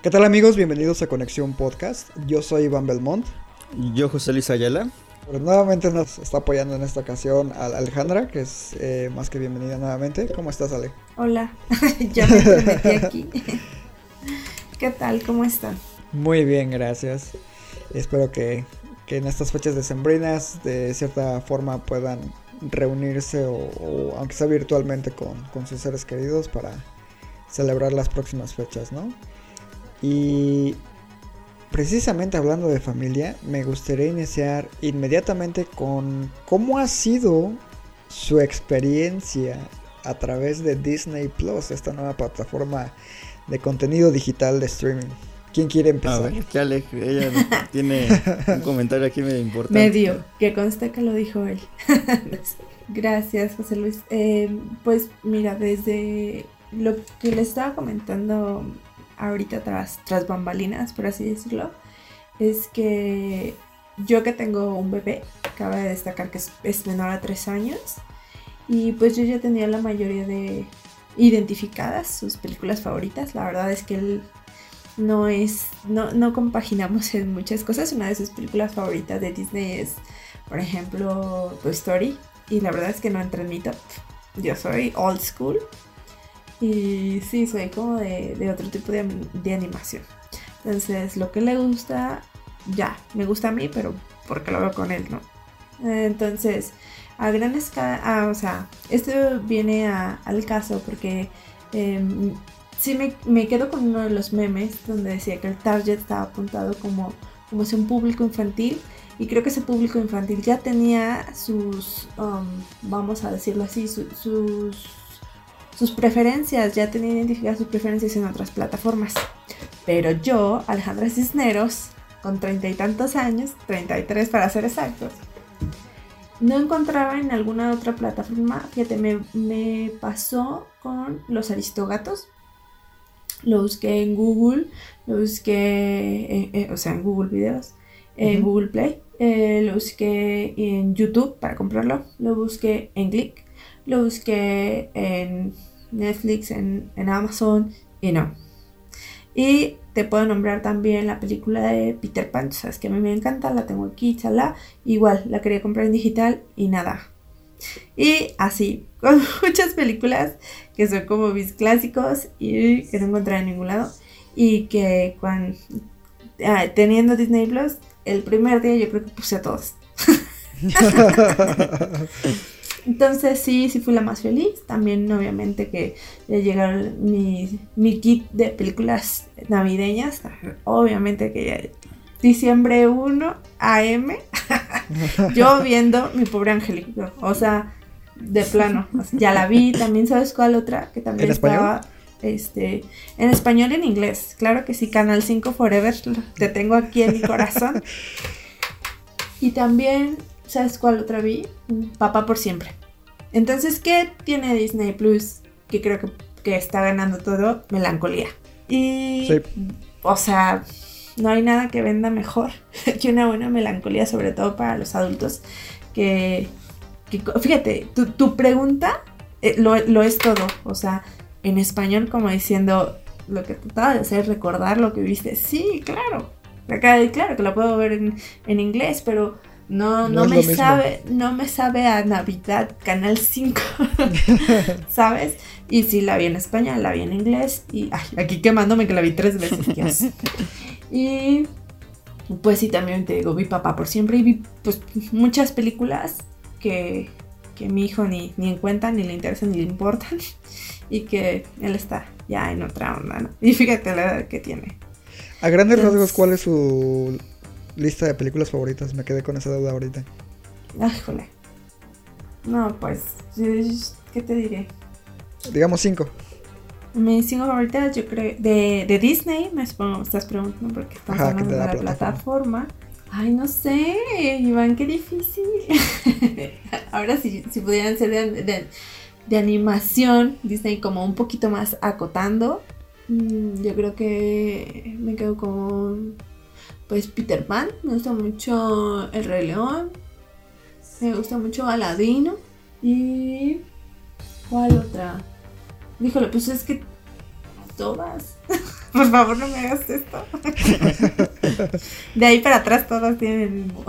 ¿Qué tal amigos? Bienvenidos a Conexión Podcast. Yo soy Iván Belmont. Yo, José Luis Ayala. Pero nuevamente nos está apoyando en esta ocasión a Alejandra, que es eh, más que bienvenida nuevamente. ¿Cómo estás, Ale? Hola, ya me metí aquí. ¿Qué tal? ¿Cómo están? Muy bien, gracias. Espero que, que en estas fechas decembrinas de cierta forma puedan reunirse o, o aunque sea virtualmente con, con sus seres queridos para celebrar las próximas fechas, ¿no? Y precisamente hablando de familia, me gustaría iniciar inmediatamente con cómo ha sido su experiencia a través de Disney Plus, esta nueva plataforma de contenido digital de streaming. ¿Quién quiere A empezar? ver, que Ale, ella tiene un comentario aquí medio importante. Medio, que conste que lo dijo él. Gracias, José Luis. Eh, pues mira, desde lo que le estaba comentando ahorita tras, tras bambalinas, por así decirlo, es que yo que tengo un bebé, cabe destacar que es, menor a tres años, y pues yo ya tenía la mayoría de identificadas sus películas favoritas. La verdad es que él no es, no, no compaginamos en muchas cosas. Una de sus películas favoritas de Disney es, por ejemplo, Toy Story. Y la verdad es que no entra en mi top. Yo soy old school. Y sí, soy como de, de otro tipo de, de animación. Entonces, lo que le gusta, ya, me gusta a mí, pero porque lo veo con él, ¿no? Entonces, a gran escala, ah, o sea, esto viene al caso porque eh, sí me, me quedo con uno de los memes donde decía que el target estaba apuntado como, como un público infantil y creo que ese público infantil ya tenía sus, um, vamos a decirlo así, su- sus, sus preferencias, ya tenía identificadas sus preferencias en otras plataformas. Pero yo, Alejandra Cisneros, con treinta y tantos años, 33 para ser exactos, no encontraba en alguna otra plataforma. Fíjate, me, me pasó con los aristogatos. Lo busqué en Google, lo busqué, eh, eh, o sea, en Google Videos, en. Google Play, eh, lo busqué en YouTube para comprarlo, lo busqué en Click, lo busqué en Netflix, en, en Amazon y no. Y te puedo nombrar también la película de Peter Pan, sabes que a mí me encanta, la tengo aquí, chala. Igual, la quería comprar en digital y nada. Y así, con muchas películas que son como mis clásicos y que no encontré en ningún lado. Y que cuando, teniendo Disney Plus, el primer día yo creo que puse a todos. Entonces sí, sí fui la más feliz. También obviamente que ya llegaron mi, mi kit de películas navideñas. Obviamente que ya diciembre 1 AM. yo viendo mi pobre angelito. O sea, de plano. o sea, ya la vi. También sabes cuál otra que también ¿En español? estaba. Este, en español y en inglés. Claro que sí, Canal 5 Forever. Te tengo aquí en mi corazón. Y también, ¿sabes cuál otra vi? Papá por siempre. Entonces, ¿qué tiene Disney Plus? Que creo que, que está ganando todo, melancolía. Y, Sí. o sea, no hay nada que venda mejor que una buena melancolía, sobre todo para los adultos. Que, fíjate, tu, tu pregunta eh, lo, lo es todo. O sea, en español, como diciendo, lo que trataba de hacer, recordar lo que viste. Sí, claro. Acá, claro que lo puedo ver en, en inglés, pero no, No me sabe, no me sabe a Navidad, Canal 5, ¿sabes? Y sí la vi en español, la vi en inglés, y ay, aquí quemándome que la vi tres veces, Dios. Y pues sí, también te digo, vi papá por siempre y vi pues muchas películas que, que mi hijo ni, ni en cuenta, ni le interesan, ni le importan, y que él está ya en otra onda, ¿no? Y fíjate la edad que tiene. A grandes Entonces- rasgos, ¿cuál es su lista de películas favoritas? Me quedé con esa duda ahorita. Ay, jole. No, pues, ¿qué te diré? Digamos cinco. mis cinco favoritas, yo creo, de, de Disney, me supongo, me estás preguntando porque estamos Ajá, hablando de la plataforma. Ay, no sé, Iván, qué difícil. Ahora si, si pudieran ser de, de- de animación, Disney como un poquito más acotando, mm, yo creo que me quedo con, pues, Peter Pan, me gusta mucho El Rey León, me gusta mucho Aladino y... ¿Cuál otra? Híjole, pues es que todas. Por favor, no me hagas esto. De ahí para atrás todas tienen el mismo.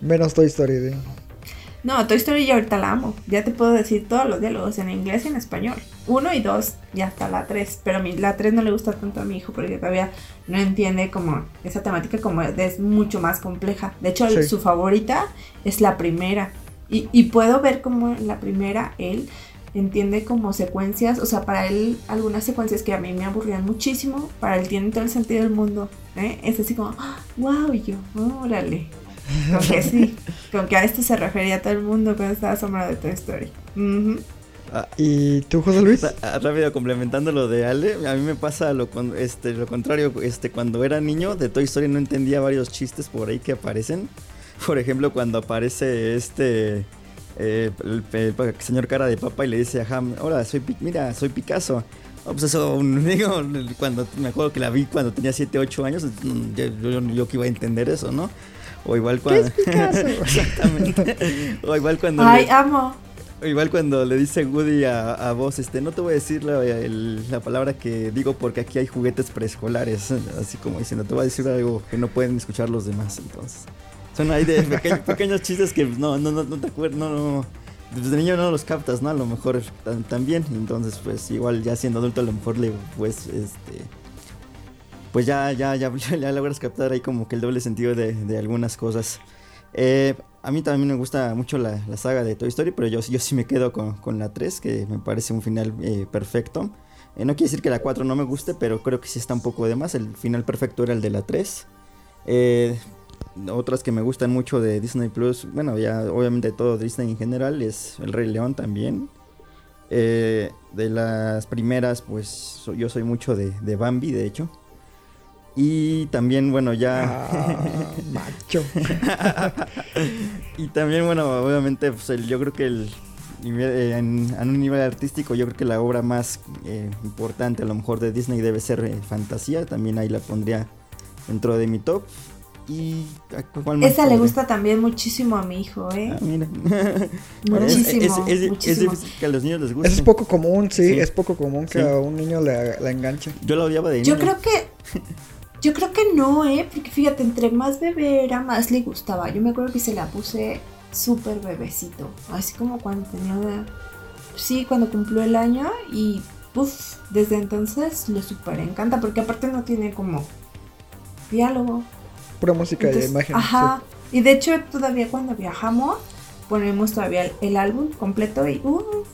Menos Toy Story. ¿sí? No, Toy Story ya ahorita la amo. Ya te puedo decir todos los diálogos en inglés y en español. Uno y dos, ya hasta la tres. Pero a mí, la tres no le gusta tanto a mi hijo porque todavía no entiende como esa temática como es mucho más compleja. De hecho, Sí. su favorita es la primera. Y, y puedo ver como en la primera él entiende como secuencias, o sea, para él algunas secuencias que a mí me aburrían muchísimo, para él tienen todo el sentido del mundo. ¿eh? Es así como, wow, y yo, órale. Con que sí, con que a esto se refería todo el mundo cuando estaba asombrado de Toy Story. Ujú. ¿Y tú, José Luis? Ra- ah, Rápido, complementando lo de Ale, a mí me pasa lo, con- este, lo contrario. Este, cuando era niño de Toy Story no entendía varios chistes por ahí que aparecen. Por ejemplo, cuando aparece este eh, el, el señor cara de papa y le dice a Ham, hola, soy mira, soy Picasso. Oh, pues eso, un- digo, cuando me acuerdo que la vi cuando tenía 7, 8 años, mm, yo, yo, yo que iba a entender eso, ¿no? O igual cuando... Exactamente. O igual cuando... Ay, le- amo. Igual cuando le dice Woody a, a vos, este, no te voy a decir la, el- la palabra que digo porque aquí hay juguetes preescolares, así como diciendo, te voy a decir algo que no pueden escuchar los demás, entonces. Son ahí de peque- pequeños chistes que pues, no, no, no, no te acuerdas, no, no, desde niño no los captas, ¿no? A lo mejor también, entonces pues igual ya siendo adulto a lo mejor le, pues, este, pues ya, ya, ya, logras captar ahí como que el doble sentido de, algunas cosas. Eh, a mí también me gusta mucho la, saga de Toy Story, pero yo, yo sí me quedo con, con la 3, que me parece un final eh, perfecto. Eh, no quiere decir que la 4 no me guste, pero creo que sí está un poco de más. El final perfecto era el de la 3. Eh, otras que me gustan mucho de Disney Plus, bueno, ya obviamente todo Disney en general, es El Rey León también. De las primeras, pues yo soy mucho de, de Bambi, de hecho. Y también, bueno, ya... Ah, macho. y también, bueno, obviamente, pues, el- yo creo que el, eh, en, un nivel artístico, yo creo que la obra más eh, importante a lo mejor de Disney debe ser eh, Fantasía. También ahí la pondría dentro de mi top. Y ¿a cuál más Esa le gusta también muchísimo a mi hijo, ¿eh? Ah, mira. Muchísimo, Es, es- es- es muchísimo. difícil que a los niños les guste. Eso es poco común, sí, Sí. es poco común que Sí. a un niño le, le enganche. Yo la odiaba de Yo niño. creo que. Yo creo que no, ¿eh? Porque fíjate, entre más bebé era, más le gustaba. Yo me acuerdo que se la puse súper bebecito. Así como cuando tenía. Sí, cuando cumplió el año. Y. Uf, desde entonces le súper encanta. Porque aparte no tiene como. Diálogo. Pura música y Entonces, imagen. Ajá. Y de hecho, todavía cuando viajamos, ponemos todavía el, el álbum completo y. Uh,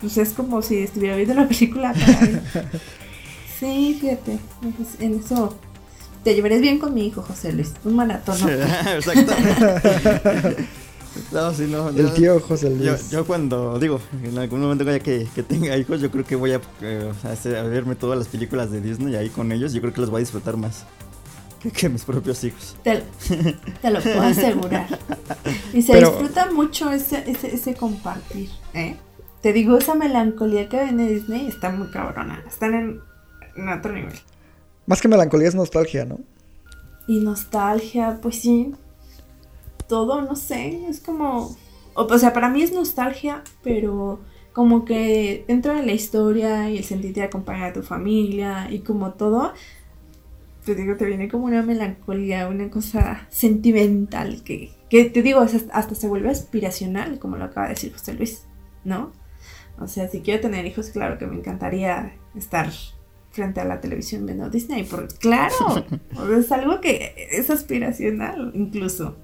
pues es como si estuviera viendo la película. Sí, fíjate. pues, En eso te llevarías bien con mi hijo, José Luis. Un maratón. ¿no? Exacto. no, sí, no. El yo- tío José Luis. yo cuando digo, en algún momento ya que, que tenga hijos, yo creo que voy a, eh, hacer- a verme todas las películas de Disney ahí con ellos. Yo creo que los voy a disfrutar más que, que mis propios hijos. Te, te lo puedo asegurar. Y se Pero- disfruta mucho ese, ese, ese compartir. ¿eh? Te digo, esa melancolía que viene de Disney está muy cabrona. Están en, en otro nivel. Más que melancolía es nostalgia, ¿no? Y nostalgia, pues sí. Todo, no sé, es como... O, o sea, para mí es nostalgia, pero como que dentro de la historia y el sentirte acompañada de tu familia y como todo, te digo, te viene como una melancolía, una cosa sentimental que, que te digo, hasta se vuelve aspiracional, como lo acaba de decir José Luis, ¿no? O sea, si quiero tener hijos, claro que me encantaría estar frente a la televisión viendo Disney, porque claro, o sea, es algo que es aspiracional incluso.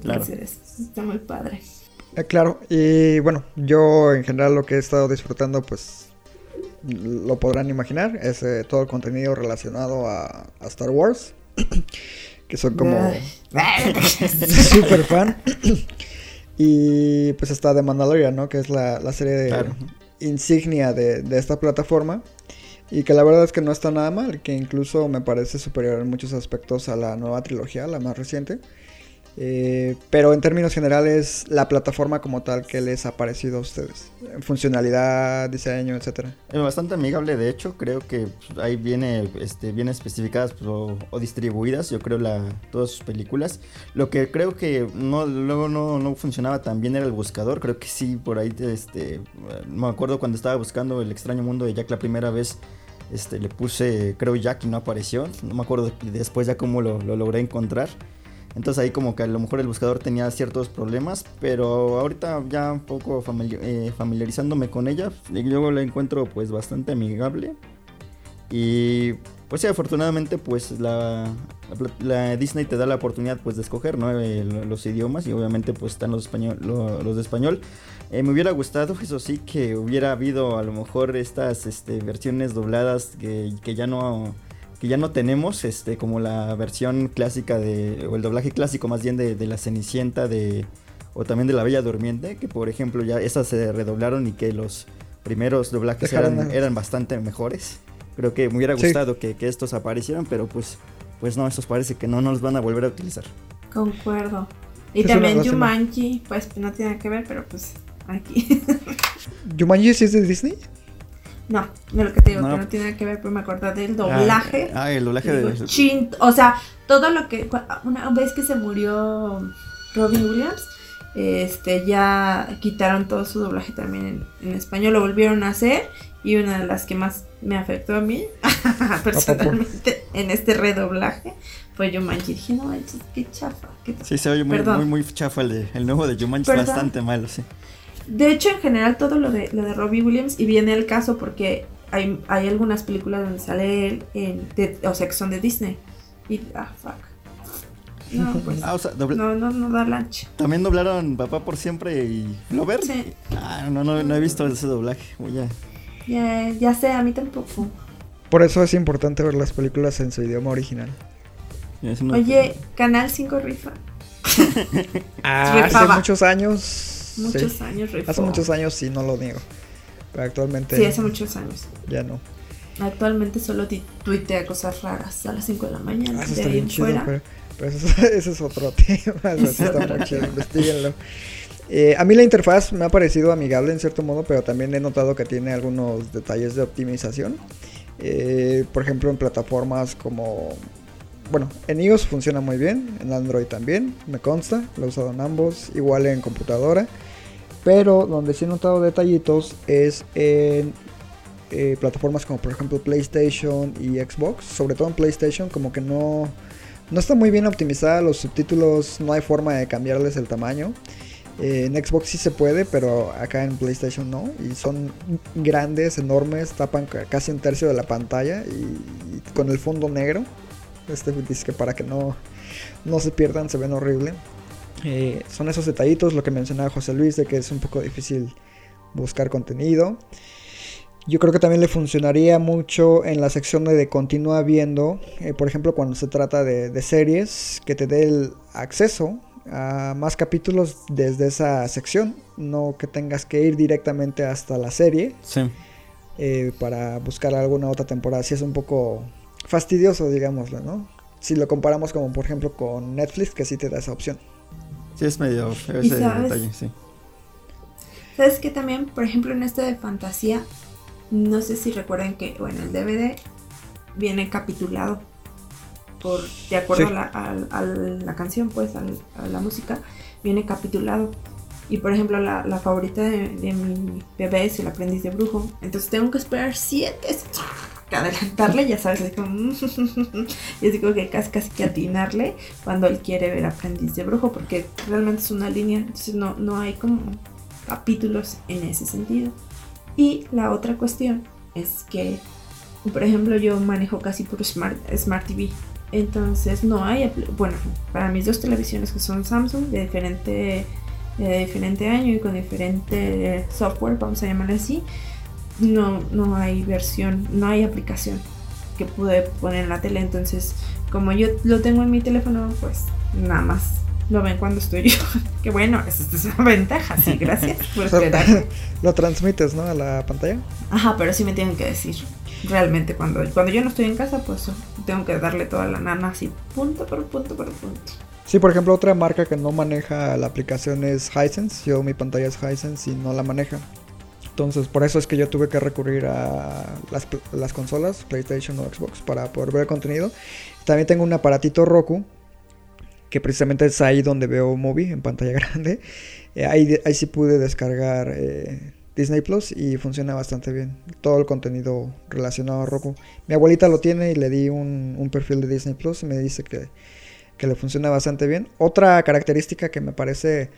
Claro. Está muy padre. Eh, claro, y bueno, yo en general lo que he estado disfrutando, pues lo podrán imaginar, es eh, todo el contenido relacionado a, a Star Wars, que son como super fan. y pues está The Mandalorian, ¿no? Que es la, la serie de, Claro. Insignia de, de esta plataforma. Y que la verdad es que no está nada mal, que incluso me parece superior en muchos aspectos a la nueva trilogía, la más reciente. Eh, pero en términos generales, la plataforma como tal, ¿qué les ha parecido a ustedes? Funcionalidad, diseño, etcétera. Es bastante amigable, de hecho, creo que pues, ahí viene, este, viene especificadas pues, o, o, distribuidas, yo creo, la, todas sus películas. Lo que creo que no, luego no, no funcionaba tan bien era el buscador, creo que sí, por ahí, este, me acuerdo cuando estaba buscando el extraño mundo de Jack la primera vez. Este, le puse, creo, Jack y no apareció. No me acuerdo después ya cómo lo, lo logré encontrar. Entonces ahí como que a lo mejor el buscador tenía ciertos problemas, pero ahorita ya un poco familiar, eh, familiarizándome con ella, luego la encuentro pues bastante amigable. Y pues sí, afortunadamente pues la, la, Disney te da la oportunidad pues de escoger ¿no? Eh, los idiomas y obviamente pues están los, español, los, los de español. Eh, me hubiera gustado, eso sí, que hubiera habido a lo mejor estas este, versiones dobladas que, que ya no que ya no tenemos, este, como la versión clásica de, o el doblaje clásico más bien de, de, la Cenicienta de, o también de la Bella Durmiente, que por ejemplo ya esas se redoblaron y que los primeros doblajes eran, eran, bastante mejores. Creo que me hubiera gustado sí. que, que, estos aparecieran, pero pues, pues no, estos parece que no nos van a volver a utilizar. Concuerdo. Y es también Jumanji, pues no tiene que ver, pero pues aquí. ¿Jumanji sí es de Disney? No, de lo que te digo, no. que no tiene nada que ver, pero me acordé del doblaje. Ah, ah el doblaje de. Chin, o sea, todo lo que. Una vez que se murió Robin Williams, este ya quitaron todo su doblaje también en, en español, lo volvieron a hacer. Y una de las que más me afectó a mí, personalmente, en este redoblaje, fue Jumanji. Dije, no manches, qué chafa. Qué sí, se oye muy, muy, muy, chafa el, de, el nuevo de Jumanji, es bastante malo, sí. De hecho, en general, todo lo de, lo de Robbie Williams, y viene el caso porque hay, hay algunas películas donde sale él, en, de, o sea, que son de Disney. Y, ah, fuck. No, pues. Ah, o sea, doble... no, no, no da lancha. También doblaron Papá por siempre y Lover. Sí. Ah, no, no, no he visto ese doblaje. Voy a. Ya, ya sé, a mí tampoco. Por eso es importante ver las películas en su idioma original. Oye, Canal 5 rifa. ah, hace muchos años. Muchos sí. años rifó. Hace muchos años sí, no lo niego. Pero actualmente. Sí, hace muchos años. Ya no. Actualmente solo tuitea cosas raras a las 5 de la mañana. Ah, de eso está ahí bien chido, fuera. pero, pero eso, es, eso, es otro tema. Eso está muy chido, investiguenlo. Eh, a mí la interfaz me ha parecido amigable en cierto modo, pero también he notado que tiene algunos detalles de optimización. Eh, por ejemplo, en plataformas como... Bueno, en iOS funciona muy bien, en Android también, me consta, lo he usado en ambos, igual en computadora. Pero donde sí he notado detallitos es en eh, plataformas como por ejemplo PlayStation y Xbox. Sobre todo en PlayStation como que no, no está muy bien optimizada los subtítulos, no hay forma de cambiarles el tamaño. Eh, en Xbox sí se puede, pero acá en PlayStation no. Y son grandes, enormes, tapan casi un tercio de la pantalla y, con el fondo negro. Este dice que para que no, no se pierdan, se ven horrible. Eh, son esos detallitos, lo que mencionaba José Luis, de que es un poco difícil buscar contenido. Yo creo que también le funcionaría mucho en la sección de, de continúa viendo, eh, por ejemplo, cuando se trata de, de series, que te dé el acceso a más capítulos desde esa sección, no que tengas que ir directamente hasta la serie sí. eh, para buscar alguna otra temporada. Si es un poco fastidioso, digámoslo, ¿no? Si lo comparamos como por ejemplo con Netflix, que sí te da esa opción. Sí, es medio feo ese detalle, sí. ¿Sabes que también, por ejemplo, en este de fantasía, no sé si recuerdan que, bueno, el DVD viene capitulado por, de acuerdo sí. a, la, a, a, la, canción, pues, a, a, la música, viene capitulado. Y por ejemplo, la, la favorita de, de, mi bebé es el aprendiz de brujo. Entonces tengo que esperar siete que adelantarle, ya sabes, así como, y así como que casi, casi que atinarle cuando él quiere ver aprendiz de brujo, porque realmente es una línea, entonces no, no hay como capítulos en ese sentido. Y la otra cuestión es que, por ejemplo, yo manejo casi puro Smart, Smart TV. Entonces no hay, bueno, para mis dos televisiones que son Samsung de diferente, de diferente año y con diferente software, vamos a llamarle así, no, no hay versión, no hay aplicación que pude poner en la tele. Entonces, como yo lo tengo en mi teléfono, pues nada más lo ven cuando estoy yo. que bueno, esa es una ventaja, sí, gracias por esperar. lo transmites, ¿no? A la pantalla. Ajá, pero sí me tienen que decir. Realmente, cuando, cuando yo no estoy en casa, pues tengo que darle toda la nana así, punto por punto por punto. Sí, por ejemplo, otra marca que no maneja la aplicación es Hisense. Yo mi pantalla es Hisense y no la maneja. Entonces, por eso es que yo tuve que recurrir a las, consolas, PlayStation o Xbox, para poder ver contenido. También tengo un aparatito Roku, que precisamente es ahí donde veo movie en pantalla grande. Eh, ahí, ahí sí pude descargar eh, Disney Plus y funciona bastante bien. Todo el contenido relacionado a Roku. Mi abuelita lo tiene y le di un, un perfil de Disney Plus y me dice que, que le funciona bastante bien. Otra característica que me parece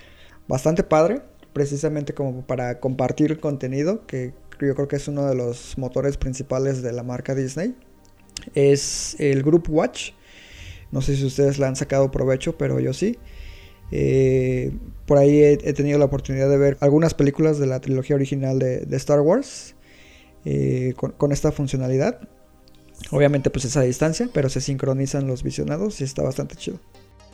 bastante padre, precisamente como para compartir contenido, que yo creo que es uno de los motores principales de la marca Disney, es el Group Watch. No sé si ustedes le han sacado provecho, pero yo sí. Eh, por ahí he, tenido la oportunidad de ver algunas películas de la trilogía original de, de Star Wars eh, con, con esta funcionalidad. Obviamente pues es a distancia, pero se sincronizan los visionados y está bastante chido.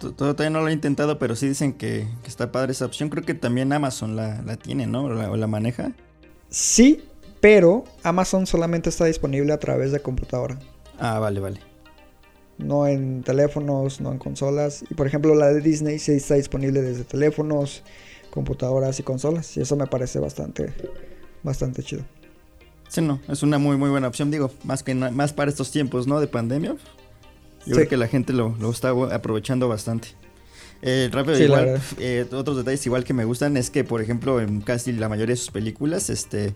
To- Todavía no lo he intentado, pero sí dicen que, que está padre esa opción. Creo que también Amazon la, la tiene, ¿no? O la, o la maneja. Sí, pero Amazon solamente está disponible a través de computadora. Ah, vale, vale. No en teléfonos, no en consolas. Y por ejemplo la de Disney sí está disponible desde teléfonos, computadoras y consolas. Y eso me parece bastante, bastante chido. Sí, no, es una muy, muy buena opción. Digo, más que más para estos tiempos, ¿no? De pandemia. Yo Sí. creo que la gente lo, lo está aprovechando bastante. Eh, rápido, Sí, igual, eh, otros detalles igual que me gustan es que, por ejemplo, en casi la mayoría de sus películas, este,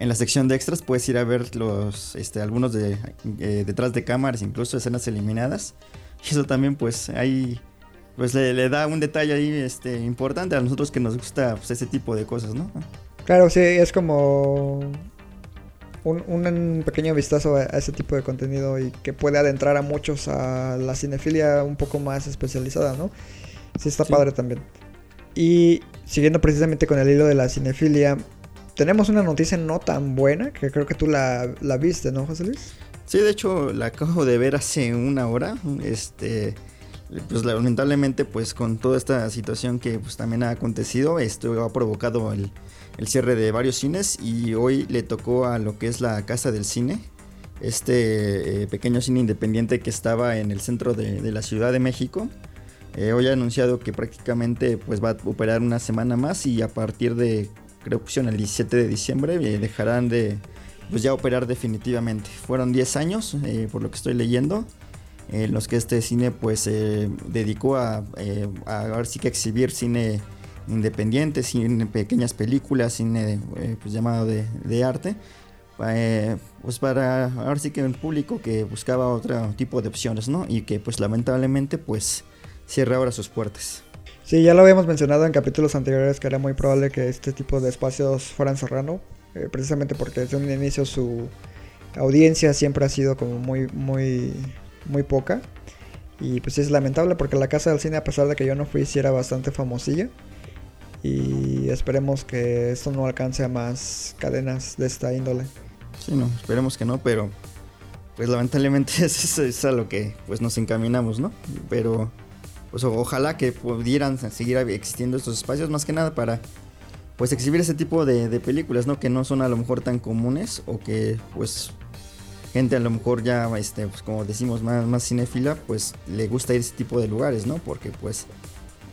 en la sección de extras puedes ir a ver los, este, algunos de eh, detrás de cámaras, incluso escenas eliminadas. Y eso también, pues, ahí, pues le, le da un detalle ahí, este, importante a nosotros que nos gusta pues, ese tipo de cosas, ¿no? Claro, sí, es como un, un pequeño vistazo a, ese tipo de contenido y que puede adentrar a muchos a la cinefilia un poco más especializada, ¿no? Sí, está Sí. padre también. Y siguiendo precisamente con el hilo de la cinefilia, tenemos una noticia no tan buena que creo que tú la, la viste, ¿no, José Luis? Sí, de hecho la acabo de ver hace una hora. Este, pues lamentablemente, pues con toda esta situación que pues también ha acontecido, esto ha provocado el, el cierre de varios cines y hoy le tocó a lo que es la Casa del Cine, este eh, pequeño cine independiente que estaba en el centro de, la Ciudad de México. Eh, hoy ha anunciado que prácticamente pues va a operar una semana más y a partir de, creo que el 17 de diciembre, eh, dejarán de pues ya operar definitivamente. Fueron 10 años, por lo que estoy leyendo, en los que este cine pues dedicó a, a sí que exhibir cine independiente, cine, pequeñas películas, cine eh, pues llamado de, de arte. eh, pues para ahora sí que un público que buscaba otro tipo de opciones, ¿no? Y que pues lamentablemente pues cierra ahora sus puertas. Sí, ya lo habíamos mencionado en capítulos anteriores que era muy probable que este tipo de espacios fueran cerrando, eh, precisamente porque desde un inicio su audiencia siempre ha sido como muy, muy, muy poca. Y pues es lamentable porque la casa del cine, a pesar de que yo no fui, sí era bastante famosilla. Y esperemos que esto no alcance a más cadenas de esta índole. Sí, no, esperemos que no, pero pues lamentablemente es, es a lo que pues nos encaminamos, ¿no? Pero pues ojalá que pudieran seguir existiendo estos espacios más que nada para pues exhibir ese tipo de, de películas, ¿no? Que no son a lo mejor tan comunes o que pues gente a lo mejor ya, este, pues como decimos, más, más cinéfila, pues le gusta ir a ese tipo de lugares, ¿no? Porque pues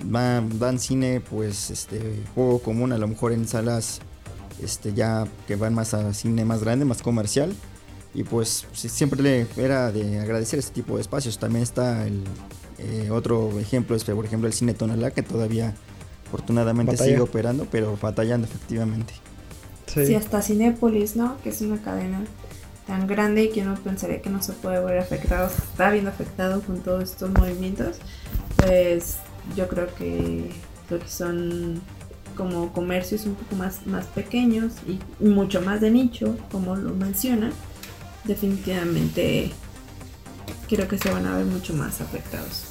van, dan cine, pues, este, juego común, a lo mejor en salas, este, ya que van más a cine más grande, más comercial. Y pues siempre le era de agradecer este tipo de espacios. También está el eh, otro ejemplo, es por ejemplo el cine Tonalá, que todavía afortunadamente Batalla. sigue operando, pero batallando efectivamente. Sí. Sí, hasta Cinépolis, ¿no? Que es una cadena tan grande y que uno pensaría que no se puede ver afectado, se está viendo afectado con todos estos movimientos. Pues yo creo que lo que son como comercios un poco más, más pequeños y mucho más de nicho, como lo menciona, definitivamente creo que se van a ver mucho más afectados.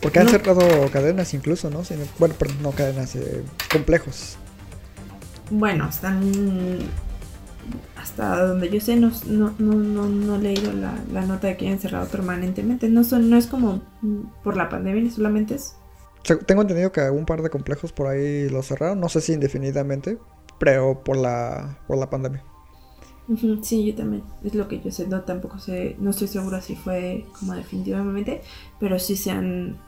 Porque han No. cerrado cadenas incluso, ¿no? Bueno, perdón, no cadenas, eh, complejos. Bueno, están hasta donde yo sé, no, no, no, no, no he leído la, la nota de que hayan cerrado permanentemente. No, son, no es como por la pandemia, solamente es Tengo entendido que un par de complejos por ahí los cerraron, no sé si indefinidamente, pero por la, por la pandemia. Sí, yo también. Es lo que yo sé. No, tampoco sé. No estoy segura si fue como definitivamente. Pero sí se han,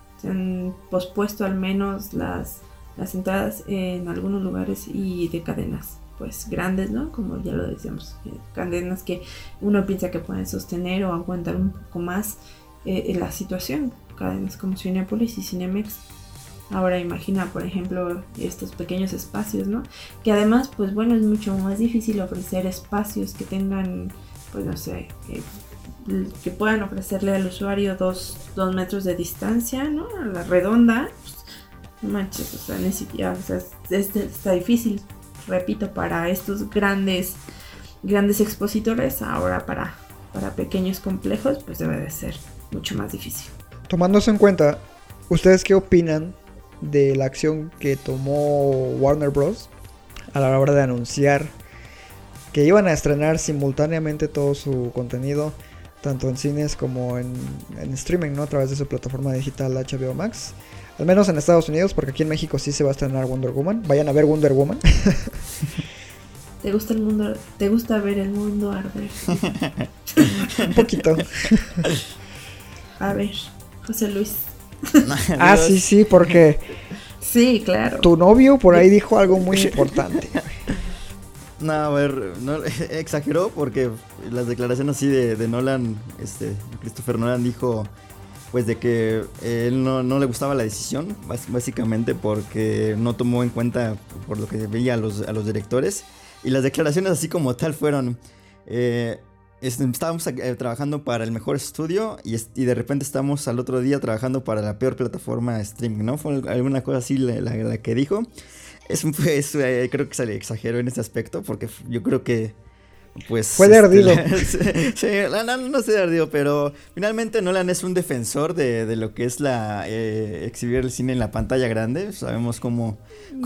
pospuesto al menos las, las entradas en algunos lugares y de cadenas. Pues grandes, ¿no? Como ya lo decíamos. eh, Cadenas que uno piensa que pueden sostener o aguantar un poco más eh, la situación. Cadenas como Cinepolis y Cinemex. Ahora imagina, por ejemplo, estos pequeños espacios, ¿no? Que además, pues bueno, es mucho más difícil ofrecer espacios que tengan, pues no sé, que, que puedan ofrecerle al usuario dos, dos metros de distancia, ¿no? A la redonda, pues, no manches, o sea, necesita, o sea, es- es- está difícil, repito, para estos grandes, grandes expositores, ahora para, para pequeños complejos, pues debe de ser mucho más difícil. Tomando eso en cuenta, ¿ustedes qué opinan de la acción que tomó Warner Bros. a la hora de anunciar que iban a estrenar simultáneamente todo su contenido, tanto en cines como en, en streaming, ¿no? A través de su plataforma digital HBO Max. Al menos en Estados Unidos, porque aquí en México sí se va a estrenar Wonder Woman. Vayan a ver Wonder Woman. ¿Te gusta el mundo? ¿Te gusta ver el mundo arder? Un poquito. A ver, José Luis. ah, sí, sí, porque Sí, claro. tu novio por ahí dijo algo muy importante. No, a ver, no, exageró porque las declaraciones así de, de Nolan, este, Christopher Nolan dijo pues de que él no, no le gustaba la decisión, básicamente porque no tomó en cuenta por lo que veía a los, a los directores. Y las declaraciones así como tal fueron, eh, estábamos eh, trabajando para el mejor estudio y, es- y de repente estamos al otro día trabajando para la peor plataforma de streaming, ¿no? Fue alguna cosa así la, la- la que dijo. Es, un- es, eh, creo que se le exageró en ese aspecto porque yo creo que pues Fue de ardido. sí, sí, no, no, sé de ardido, pero finalmente Nolan es un defensor de, de lo que es la eh, exhibir el cine en la pantalla grande. Sabemos cómo,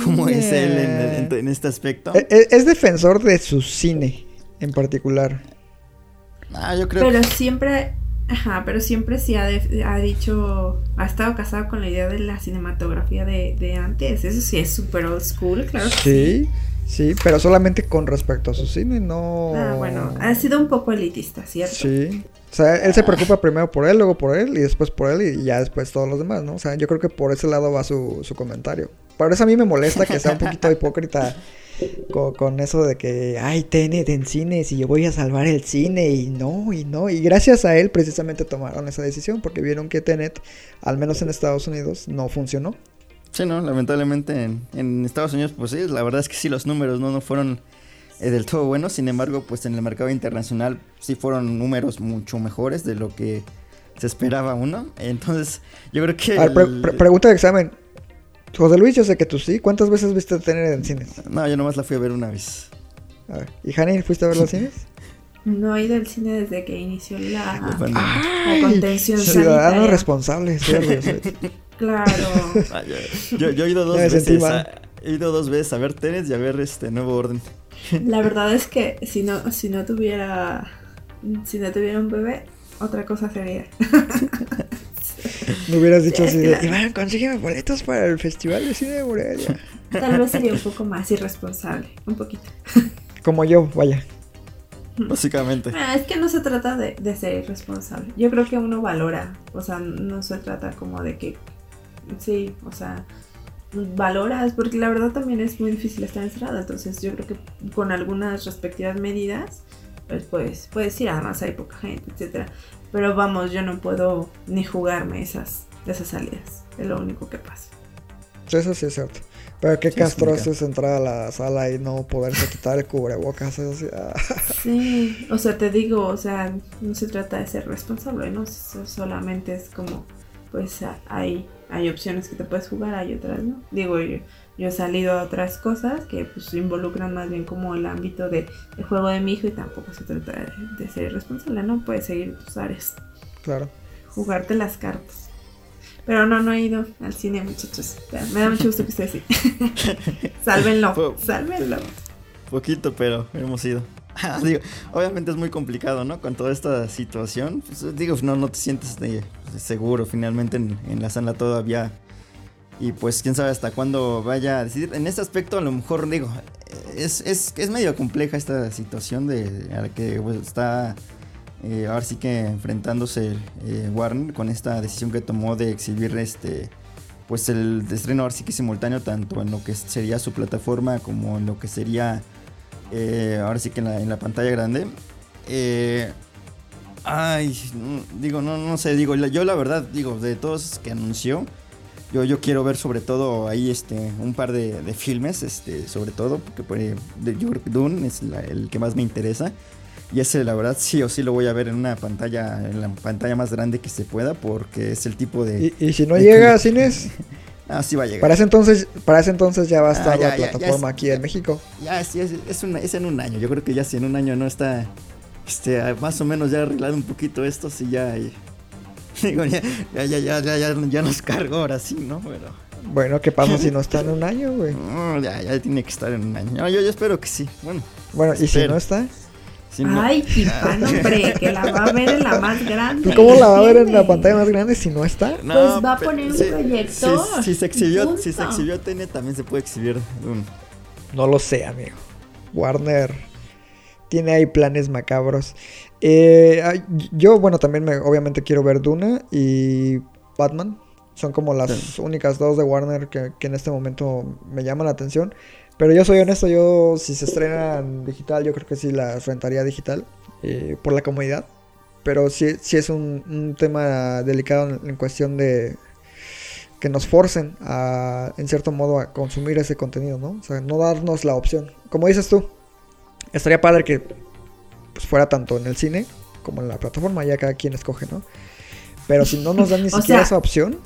cómo es él en, en- en este aspecto. E- e- Es defensor de su cine en particular. Ah, yo creo Pero que siempre, ajá, pero siempre sí ha, de- ha dicho, ha estado casado con la idea de la cinematografía de, de antes. Eso sí es super old school, claro. que Sí, sí, pero solamente con respecto a su cine, no. Ah, bueno, ha sido un poco elitista, ¿cierto? Sí. O sea, él se preocupa primero por él, luego por él y después por él y ya después todos los demás, ¿no? O sea, yo creo que por ese lado va su, su comentario. Por eso a mí me molesta que sea un poquito hipócrita con, con eso de que, ay, Tenet en cines y yo voy a salvar el cine y no, y no. Y gracias a él precisamente tomaron esa decisión porque vieron que Tenet, al menos en Estados Unidos, no funcionó. Sí, no, lamentablemente en, en Estados Unidos, pues sí, la verdad es que sí, los números no, no fueron eh, del todo buenos. Sin embargo, pues en el mercado internacional sí fueron números mucho mejores de lo que se esperaba uno. Entonces, yo creo que. A ver, pre- el- pre- pregunta de examen. José Luis, yo sé que tú sí. ¿Cuántas veces viste Tenet en cines? No, yo nomás la fui a ver una vez. A ver, ¿y Hani, fuiste a ver los cines? No he ido al cine desde que inició la, La la contención Ciudadano sanitaria. responsable, Claro. Ah, yo, he ido dos veces. a- he ido dos veces a ver Tenet y a ver este Nuevo Orden. La verdad es que si no, si no tuviera, si no tuviera un bebé, otra cosa sería. Me hubieras dicho Es así de, Iván, consígueme boletos para el Festival de Cine de Morelia. Tal vez sería un poco más irresponsable, un poquito. Como yo, vaya. Básicamente. Ah, es que no se trata de, de ser irresponsable. Yo creo que uno valora, o sea, no se trata como de que, sí, o sea, valoras, porque la verdad también es muy difícil estar encerrado, entonces yo creo que con algunas respectivas medidas, pues puedes, puedes ir, además hay poca gente, etcétera. Pero vamos, yo no puedo ni jugarme esas, esas salidas, es lo único que pasa. Eso sí es cierto. Pero qué Sí, es castroso es entrar a la sala y no poderse quitar el cubrebocas. eso sí, ah. Sí, o sea, te digo, o sea, no se trata de ser responsable, ¿no? So- solamente es como, pues a- hay, opciones que te puedes jugar, hay otras, ¿no? Digo, yo, yo he salido a otras cosas que pues involucran más bien como el ámbito de, el juego de mi hijo y tampoco se trata de, de ser irresponsable, ¿no? Puedes seguir tus áreas, Claro. jugarte las cartas. Pero no, no he ido al cine, muchachos. Me da mucho gusto que esté así. sálvenlo, Po- sálvenlo. Poquito, pero hemos ido. digo, obviamente es muy complicado, ¿no? Con toda esta situación. Pues, digo, no, no te sientes de- seguro. Finalmente en, la sala todavía Y pues quién sabe hasta cuándo vaya a decidir. En este aspecto a lo mejor digo, es, es, es medio compleja esta situación de a la que pues, está eh, ahora sí que enfrentándose eh, Warner con esta decisión que tomó de exhibir este pues el estreno ahora sí que simultáneo tanto en lo que sería su plataforma como en lo que sería eh, ahora sí que en la, en la pantalla grande. Eh, ay, digo, no, no sé, digo, yo la verdad, digo, de todos que anunció, yo, yo quiero ver sobre todo ahí este un par de, de filmes, este, sobre todo, porque por, eh, de- yo creo que Dune es la- el que más me interesa. Y ese la verdad sí o sí lo voy a ver en una pantalla, en la pantalla más grande que se pueda, porque es el tipo de... Y, y si no llega que- a cines, Ah, sí va a llegar. para ese entonces, para ese entonces ya va a Ah, estar ya, la ya, ya plataforma es- aquí en México. Ya, sí, es, es, una- es en un año. Yo creo que ya si en un año no está este, más o menos ya arreglado un poquito esto, sí ya. y- digo, ya, ya, ya, ya, ya, ya, ya nos cargó ahora sí, ¿no? Pero. Bueno, ¿qué pasa si no está en un año, güey? no, ya, ya tiene que estar en un año. No, yo, yo espero que sí. Bueno, Bueno, ¿y si no está? si no- Ay, Kipán, hombre, que la va a ver en la más grande. ¿Tú cómo la va a ver en la pantalla más grande si no está? No, Pues va a poner un sí, proyector, si se exhibió, si se exhibió TN, también se puede exhibir un. No lo sé, amigo. Warner tiene ahí planes macabros. Eh, yo, bueno, también me, obviamente quiero ver Duna y Batman. Son como las Sí. únicas dos de Warner que, que en este momento me llaman la atención. Pero yo soy honesto, yo si se estrenan digital, yo creo que sí las rentaría digital eh, por la comodidad. Pero sí, sí es un, un tema delicado en, en cuestión de que nos forcen a, en cierto modo, a consumir ese contenido, ¿no? O sea, no darnos la opción. Como dices tú, estaría padre que pues, fuera tanto en el cine como en la plataforma, ya cada quien escoge, ¿no? Pero si no nos dan ni O siquiera sea, esa opción,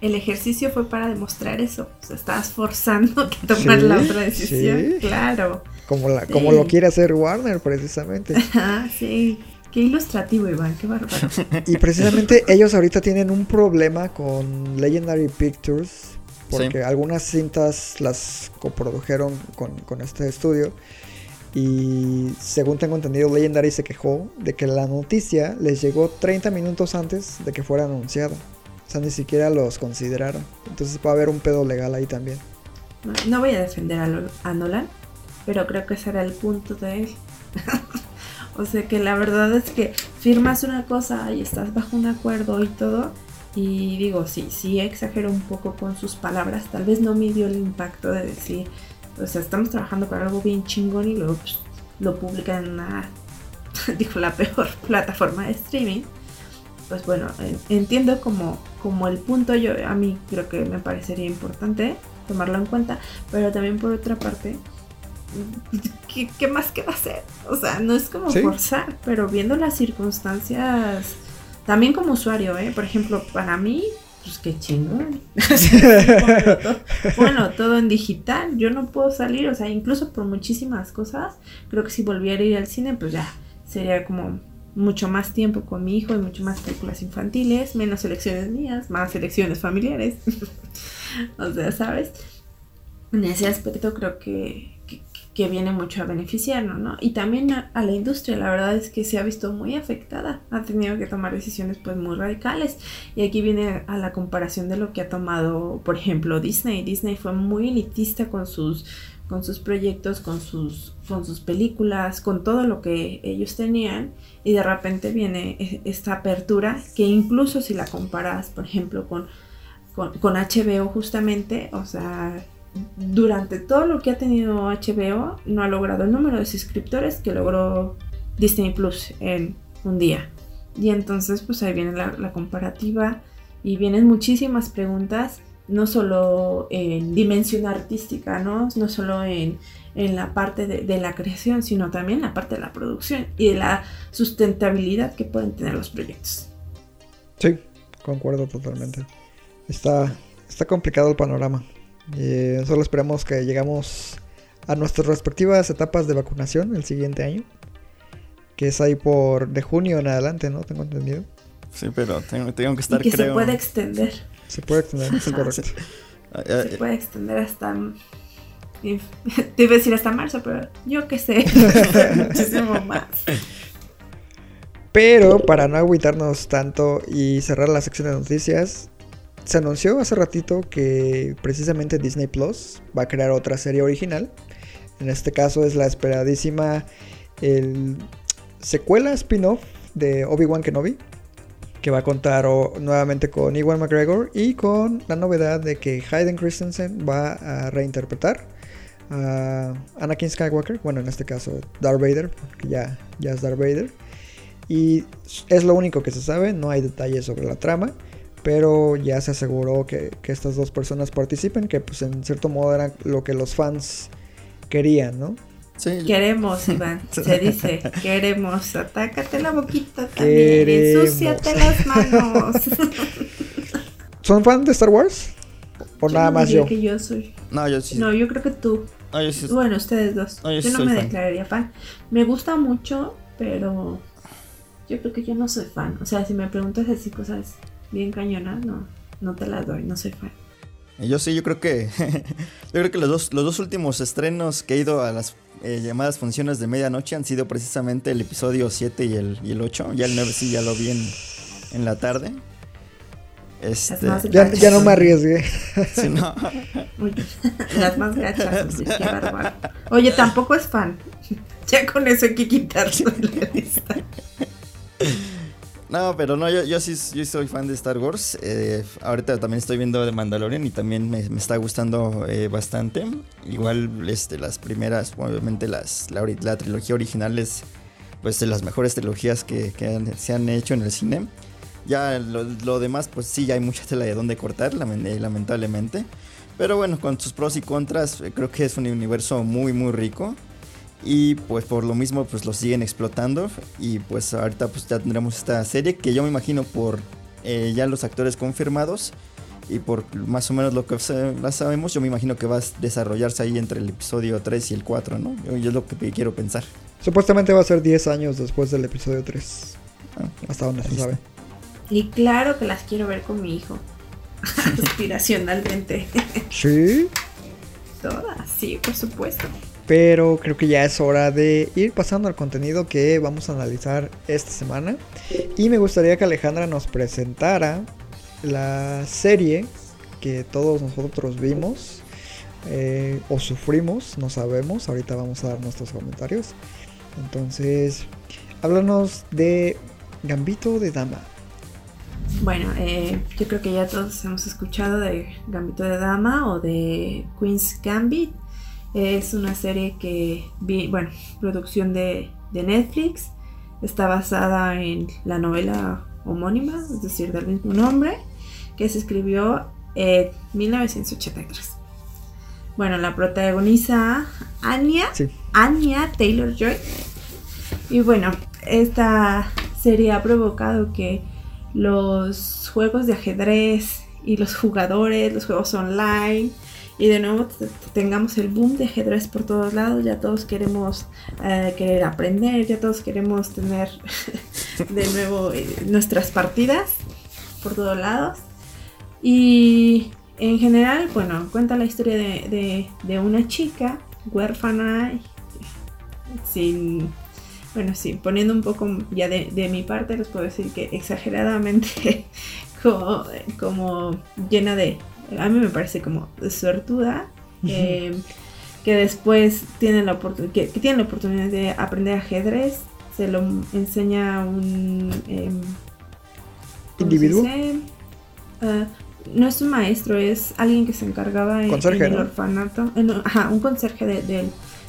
El ejercicio fue para demostrar eso. O sea, estabas forzando que tomar la otra decisión. sí. Claro. como, la, Sí. como lo quiere hacer Warner, precisamente. Ah, sí. Qué ilustrativo, Iván, qué bárbaro. Y precisamente ellos ahorita tienen un problema con Legendary Pictures. Porque Sí. algunas cintas las coprodujeron con, con este estudio. Y según tengo entendido, Legendary se quejó de que la noticia les llegó 30 minutos antes de que fuera anunciada. O sea, ni siquiera los consideraron. Entonces va a haber un pedo legal ahí también. No, voy a defender a, Nolan, pero creo que ese era el punto de él. o sea que la verdad es que firmas una cosa y estás bajo un acuerdo y todo. Y digo, sí, sí exagero un poco con sus palabras. Tal vez no midió el impacto de decir, o sea, estamos trabajando con algo bien chingón y luego pues, lo publican en una, digo, la peor plataforma de streaming. Pues bueno, en- entiendo como, como el punto, yo a mí creo que me parecería importante tomarlo en cuenta, pero también por otra parte, ¿qué, qué más que va a hacer? O sea, no es como Sí. forzar, pero viendo las circunstancias, también como usuario, ¿eh? Por ejemplo, para mí, pues qué chingón. Pónganlo todo- en digital, yo no puedo salir, o sea, incluso por muchísimas cosas, creo que si volviera a ir al cine, pues ya sería como mucho más tiempo con mi hijo y mucho más películas infantiles, menos elecciones mías, más elecciones familiares. o sea, ¿sabes? En ese aspecto creo que, que, viene mucho a beneficiarnos, ¿no? Y también a, a la industria, la verdad es que se ha visto muy afectada, ha tenido que tomar decisiones pues muy radicales. Y aquí viene a la comparación de lo que ha tomado, por ejemplo, Disney. Disney fue muy elitista con sus con sus proyectos, con sus, con sus películas, con todo lo que ellos tenían y de repente viene e- esta apertura que incluso si la comparas, por ejemplo, con, con, con HBO justamente, o sea, durante todo lo que ha tenido HBO no ha logrado el número de suscriptores que logró Disney Plus en un día. Y entonces pues ahí viene la, comparativa y vienen muchísimas preguntas no solo en dimensión artística, ¿no? No solo en, en la parte de, la creación, sino también la parte de la producción y de la sustentabilidad que pueden tener los proyectos. Sí, concuerdo totalmente. Está, está complicado el panorama. Y solo esperamos que llegamos a nuestras respectivas etapas de vacunación el siguiente año. Que es ahí por de junio en adelante, ¿no? Tengo entendido. Sí, pero tengo, tengo que estar, y que creo... se puede extender. Se puede extender, es correcto. Se puede extender hasta. Te iba a decir hasta marzo, pero yo qué sé. Muchísimo más. Pero para no agüitarnos tanto y cerrar la sección de noticias, se anunció hace ratito que precisamente Disney Plus va a crear otra serie original. En este caso es la esperadísima el secuela spin-off de Obi-Wan Kenobi, que va a contar nuevamente con Ewan McGregor y con la novedad de que Hayden Christensen va a reinterpretar a Anakin Skywalker, bueno en este caso Darth Vader, porque ya, ya es Darth Vader. Y es lo único que se sabe, no hay detalles sobre la trama, pero ya se aseguró que, que estas dos personas participen, que pues en cierto modo era lo que los fans querían, ¿no? Queremos, Iván. Se dice, queremos. Atácate la boquita también. Ensúciate las manos. ¿Son fan de Star Wars? ¿O nada más yo? que yo soy. No, yo sí. No, yo creo que tú. Bueno, ustedes dos. yo, no me declararía fan. Me gusta mucho, pero yo creo que yo no soy fan. O sea, si me preguntas así cosas bien cañonas, no, no te las doy. No soy fan. Yo sí, yo creo que yo creo que los dos, los dos últimos estrenos que he ido a las eh, llamadas funciones de medianoche han sido precisamente el episodio 7 y el, y el 8. Ya el 9 sí ya lo vi en, la tarde. Este, ya, ya, no me arriesgué. Sí, no. las más gachas. Oye, tampoco es fan. Ya con eso hay que quitarlo de la lista. No, pero no, yo, yo sí yo soy fan de Star Wars. Eh, ahorita también estoy viendo The Mandalorian y también me, está gustando eh, bastante. Igual este, las primeras, obviamente las, la, trilogía original es pues de las mejores trilogías que, se han hecho en el cine. Ya lo, demás, pues sí, ya hay mucha tela de dónde cortar, lamentablemente. Pero bueno, con sus pros y contras, creo que es un universo muy, muy rico. Y pues por lo mismo pues lo siguen explotando y pues ahorita pues ya tendremos esta serie que yo me imagino por eh, ya los actores confirmados y por más o menos lo que la sabemos yo me imagino que va a desarrollarse ahí entre el episodio 3 y el 4, ¿no? Yo, es lo que quiero pensar. Supuestamente va a ser 10 años después del episodio 3. Ah, hasta donde se sabe. Y claro que las quiero ver con mi hijo. Aspiracionalmente. ¿Sí? Todas, sí, por supuesto. Pero creo que ya es hora de ir pasando al contenido que vamos a analizar esta semana. Y me gustaría que Alejandra nos presentara la serie que todos nosotros vimos eh, o sufrimos, no sabemos. Ahorita vamos a dar nuestros comentarios. Entonces, háblanos de Gambito de Dama. Bueno, eh, yo creo que ya todos hemos escuchado de Gambito de Dama o de Queen's Gambit. Es una serie que, vi, bueno, producción de, Netflix. Está basada en la novela homónima, es decir, del mismo nombre, que se escribió en 1983. Bueno, la protagoniza Anya, Anya Taylor Joy. Y bueno, esta serie ha provocado que los juegos de ajedrez y los jugadores, los juegos online, y de nuevo tengamos el boom de ajedrez por todos lados, ya todos queremos eh, querer aprender, ya todos queremos tener de nuevo eh, nuestras partidas por todos lados. Y en general, bueno, cuenta la historia de, una chica huérfana, sin, bueno, sí, poniendo un poco ya de, mi parte, les puedo decir que exageradamente como llena de, a mí me parece como suertuda, eh, que después tiene la, que, que, tiene la oportunidad de aprender ajedrez, se lo enseña un em, individuo. Ah, no es un maestro, es alguien que se encargaba en, el orfanato, ajá, un conserje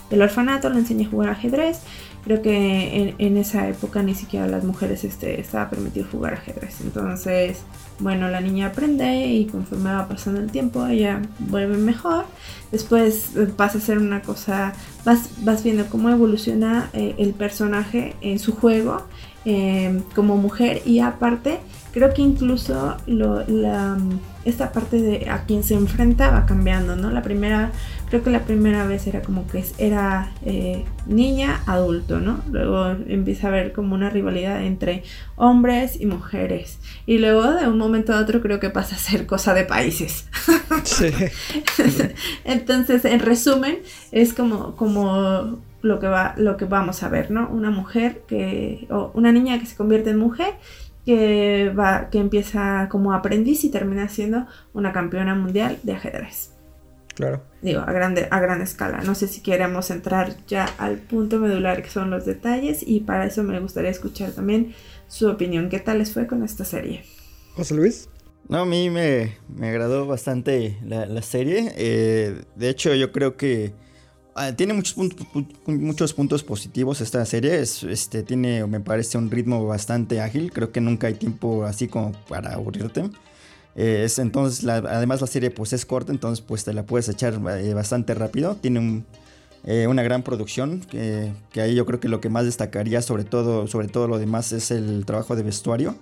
del orfanato, le enseña a jugar ajedrez creo que en, esa época ni siquiera las mujeres este, estaba permitido jugar ajedrez. Entonces, bueno, la niña aprende y conforme va pasando el tiempo, ella vuelve mejor. Después pasa a ser una cosa, vas, vas viendo cómo evoluciona eh, el personaje en su juego eh, como mujer y aparte, creo que incluso la, esta parte de a quien se enfrenta va cambiando, ¿no? La primera creo que la primera vez era como que era eh, niña, adulto, ¿no? Luego empieza a haber como una rivalidad entre hombres y mujeres. Y luego de un momento a otro creo que pasa a ser cosa de países. Sí. Entonces, en resumen, es como, como lo que va, lo que vamos a ver, ¿no? Una mujer que, o una niña que se convierte en mujer que va, que empieza como aprendiz y termina siendo una campeona mundial de ajedrez. Claro. Digo, a grande, a gran escala. No sé si queremos entrar ya al punto medular que son los detalles y para eso me gustaría escuchar también su opinión. ¿Qué tal les fue con esta serie? José Luis. No, a mí me, me agradó bastante la, la serie. Eh, de hecho, yo creo que tiene muchos puntos, muchos puntos positivos esta serie. Es, este, tiene, me parece, un ritmo bastante ágil. Creo que nunca hay tiempo así como para aburrirte. Eh, es, entonces, además la serie pues es corta, entonces pues te la puedes echar eh, bastante rápido. Tiene eh, una gran producción, que, ahí yo creo que lo que más destacaría sobre todo, sobre todo lo demás es el trabajo de vestuario,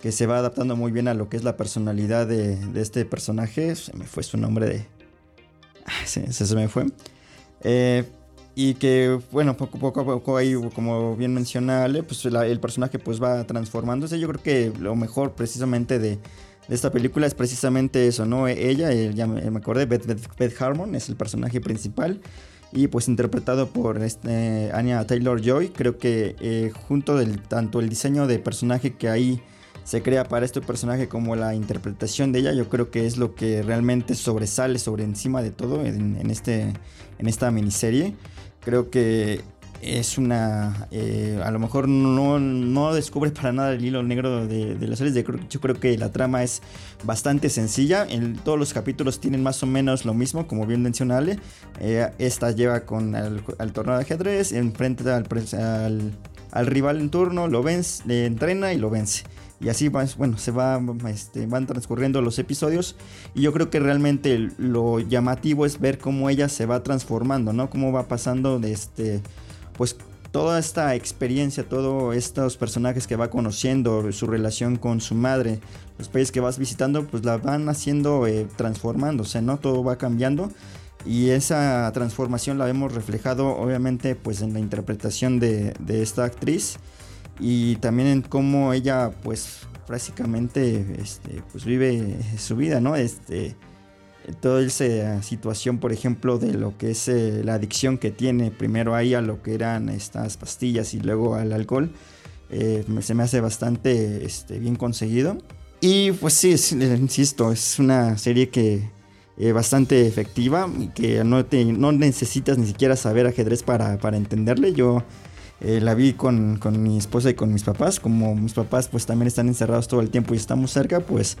que se va adaptando muy bien a lo que es la personalidad de, este personaje. Se me fue su nombre de... Ah, se me fue. Eh, y que, bueno, poco, a poco ahí, como bien menciona Ale, pues la- el personaje pues va transformándose. Yo creo que lo mejor precisamente de, de esta película es precisamente eso, ¿no? Ella, eh, ya me, acordé, Beth, Beth- Beth Harmon es el personaje principal y pues interpretado por este, Anya Taylor Joy. Creo que eh, junto del tanto el diseño de personaje que ahí se crea para este personaje como la interpretación de ella, yo creo que es lo que realmente sobresale sobre encima de todo en, este, en esta miniserie. Creo que es una. eh, a lo mejor no, no descubre para nada el hilo negro de, las series. De, yo creo que la trama es bastante sencilla. En, todos los capítulos tienen más o menos lo mismo, como bien menciona Ale. Eh, esta lleva con al, al torneo de ajedrez, enfrenta al, al rival en turno, lo vence, le entrena y lo vence. Y así va, bueno, se va, este, van transcurriendo los episodios. Y yo creo que realmente lo llamativo es ver cómo ella se va transformando, ¿no? Cómo va pasando de este. Pues toda esta experiencia, todos estos personajes que va conociendo, su relación con su madre, los países que vas visitando, pues la van haciendo eh, transformándose, ¿no? Todo va cambiando. Y esa transformación la vemos reflejado obviamente pues en la interpretación de, de esta actriz y también en cómo ella pues prácticamente este, pues vive su vida, ¿no? Este, toda esa situación, por ejemplo, de lo que es eh, la adicción que tiene primero ahí a lo que eran estas pastillas y luego al alcohol, eh, se me hace bastante este, bien conseguido. Y pues sí, eh, insisto, es una serie que eh, bastante efectiva y que no, te, no necesitas ni siquiera saber ajedrez para, para entenderle. Yo eh, la vi con, con mi esposa y con mis papás. Como mis papás pues también están encerrados todo el tiempo y estamos cerca, pues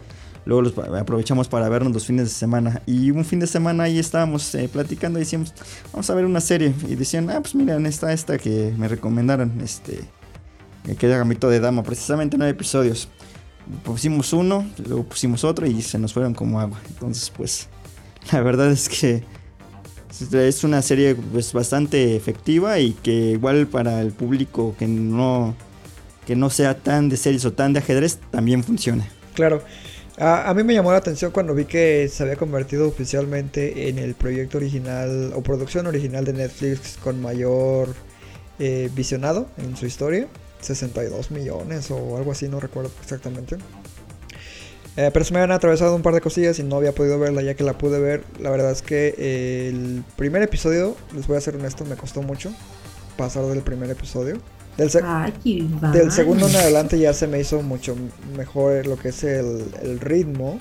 luego los aprovechamos para vernos los fines de semana. Y un fin de semana ahí estábamos eh, platicando y decíamos, vamos a ver una serie. Y decían, ah, pues miren, está esta que me recomendaron, este, que era Gambito de Dama, precisamente nueve episodios. Pusimos uno, luego pusimos otro y se nos fueron como agua. Entonces, pues, la verdad es que es una serie pues, bastante efectiva y que igual para el público que no, que no sea tan de series o tan de ajedrez también funciona. Claro. A, a mí me llamó la atención cuando vi que se había convertido oficialmente en el proyecto original o producción original de Netflix con mayor eh, visionado en su historia. 62 millones o algo así, no recuerdo exactamente. Eh, pero se me habían atravesado un par de cosillas y no había podido verla ya que la pude ver. La verdad es que eh, el primer episodio, les voy a ser honesto, me costó mucho pasar del primer episodio. Del, se- Ay, Iván. del segundo en adelante ya se me hizo mucho mejor lo que es el, el ritmo.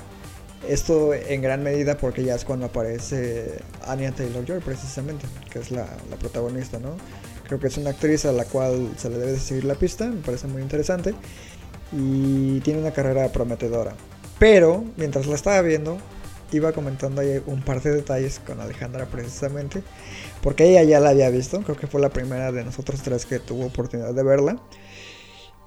Esto en gran medida porque ya es cuando aparece Anya Taylor Joy precisamente, que es la, la protagonista, ¿no? Creo que es una actriz a la cual se le debe de seguir la pista, me parece muy interesante. Y tiene una carrera prometedora. Pero, mientras la estaba viendo, iba comentando ahí un par de detalles con Alejandra precisamente. Porque ella ya la había visto, creo que fue la primera de nosotros tres que tuvo oportunidad de verla.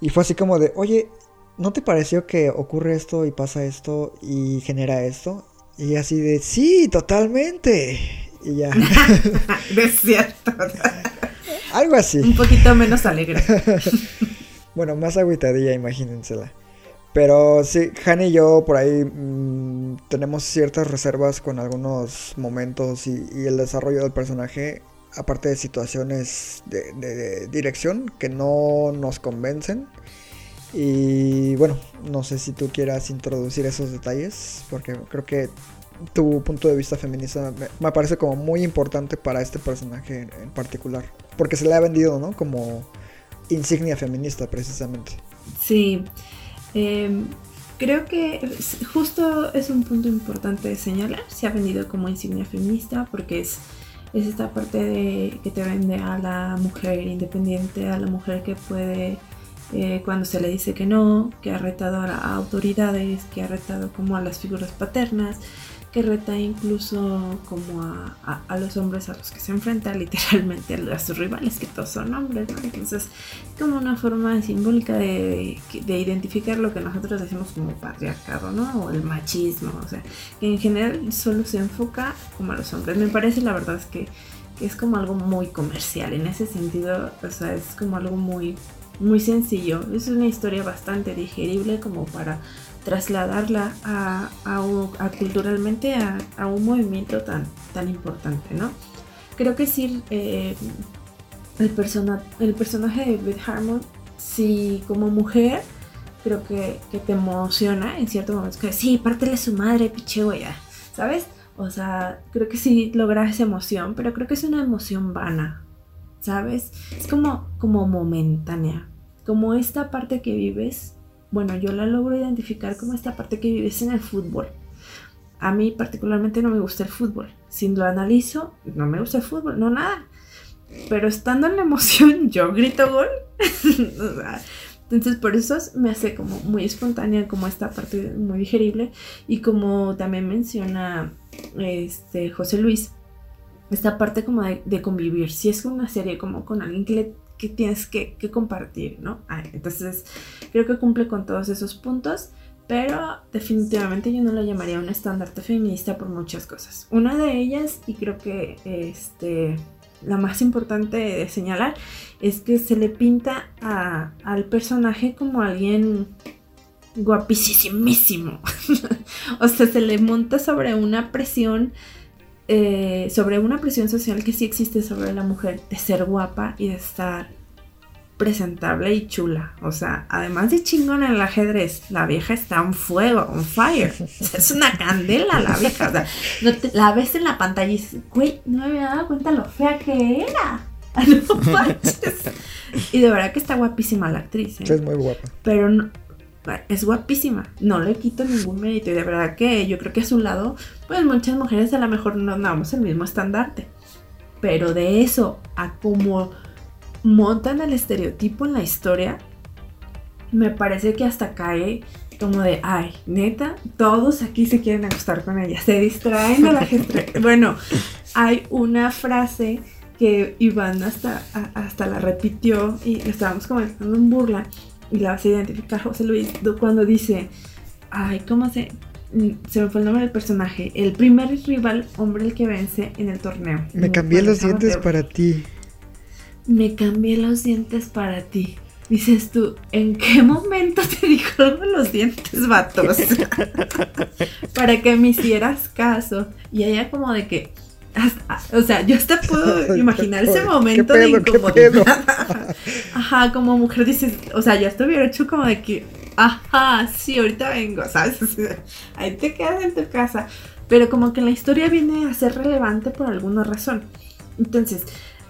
Y fue así como de, oye, ¿no te pareció que ocurre esto y pasa esto y genera esto? Y así de, sí, totalmente. Y ya. No es cierto. Algo así. Un poquito menos alegre. Bueno, más agüitadilla, imagínensela. Pero sí, Han y yo por ahí mm, tenemos ciertas reservas con algunos momentos y, el desarrollo del personaje, aparte de situaciones de, de- dirección que no nos convencen. Y bueno, no sé si tú quieras introducir esos detalles, porque creo que tu punto de vista feminista me, parece como muy importante para este personaje en particular. Porque se le ha vendido, ¿no? Como insignia feminista, precisamente. Sí. Em, creo que justo es un punto importante de señalar. Se ha vendido como insignia feminista porque es, es esta parte de, que te vende a la mujer independiente, a la mujer que puede, eh, cuando se le dice que no, que ha retado a, a autoridades, que ha retado como a las figuras paternas, que reta incluso como a, a- los hombres a los que se enfrenta, literalmente a, a sus rivales, que todos son hombres, ¿no? Entonces, como una forma simbólica de, de identificar lo que nosotros decimos como patriarcado, ¿no? O el machismo, o sea, que en general solo se enfoca como a los hombres. Me parece la verdad es que, que es como algo muy comercial, en ese sentido, o sea, es como algo muy, muy sencillo. Es una historia bastante digerible como para trasladarla a, a a culturalmente a, a un movimiento tan, tan importante, ¿no? Creo que sí, eh, el, persona, el personaje de Beth Harmon, sí, como mujer, creo que, que te emociona en cierto momento. Que sí, pártele su madre, piche wea, ¿sabes? O sea, creo que sí logra esa emoción, pero creo que es una emoción vana, ¿sabes? Es como, como momentánea. Como esta parte que vives, bueno, yo la logro identificar como esta parte que vives en el fútbol. A mí particularmente no me gusta el fútbol. Si lo analizo, no me gusta el fútbol, no nada. Pero estando en la emoción, yo grito gol. Entonces por eso me hace como muy espontánea, como esta parte muy digerible. Y como también menciona este José Luis, esta parte como de, de convivir. Si es una serie como con alguien que, le, que tienes que, que compartir, ¿no? Ah, entonces creo que cumple con todos esos puntos. Pero definitivamente yo no lo llamaría un estandarte feminista por muchas cosas. Una de ellas, y creo que este, la más importante de señalar, es que se le pinta a- al personaje como alguien guapísimo. o sea, se le monta sobre una presión, eh, sobre una presión social que sí existe sobre la mujer de ser guapa y de estar presentable y chula. O sea, además de chingón en el ajedrez, la vieja está on fuego, on fire. O sea, es una candela la vieja. O sea, no te- la ves en la pantalla y dices, güey, no me había dado cuenta lo fea que era. No manches. Y de verdad que está guapísima la actriz. ¿eh? Es muy guapa. Pero no, es guapísima. No le quito ningún mérito. Y de verdad que yo creo que a su lado, pues muchas mujeres a lo mejor no damos el mismo estandarte. Pero de eso a como montan el estereotipo en la historia, me parece que hasta cae como de, ay, neta, todos aquí se quieren acostar con ella, se distraen de la gente. bueno, hay una frase que Iván hasta, a- hasta la repitió y estábamos comentando en burla y la vas a identificar José Luis cuando dice, ay, ¿cómo se...? mm, Se me fue el nombre del personaje. El primer rival hombre el que vence en el torneo. Me cambié los dientes para ti. Me cambié los dientes para ti. Dices tú, ¿en qué momento te dijo algo los dientes, vatos? para que me hicieras caso. Y ella como de que... hasta- o sea, yo hasta puedo imaginar ese ¿Qué momento pedo, de incomodidad. Ajá, como mujer dices, o sea, yo hasta hubiera hecho como de que, ajá, sí, ahorita vengo, ¿sabes? Ahí te quedas en tu casa. Pero como que la historia viene a ser relevante por alguna razón. Entonces,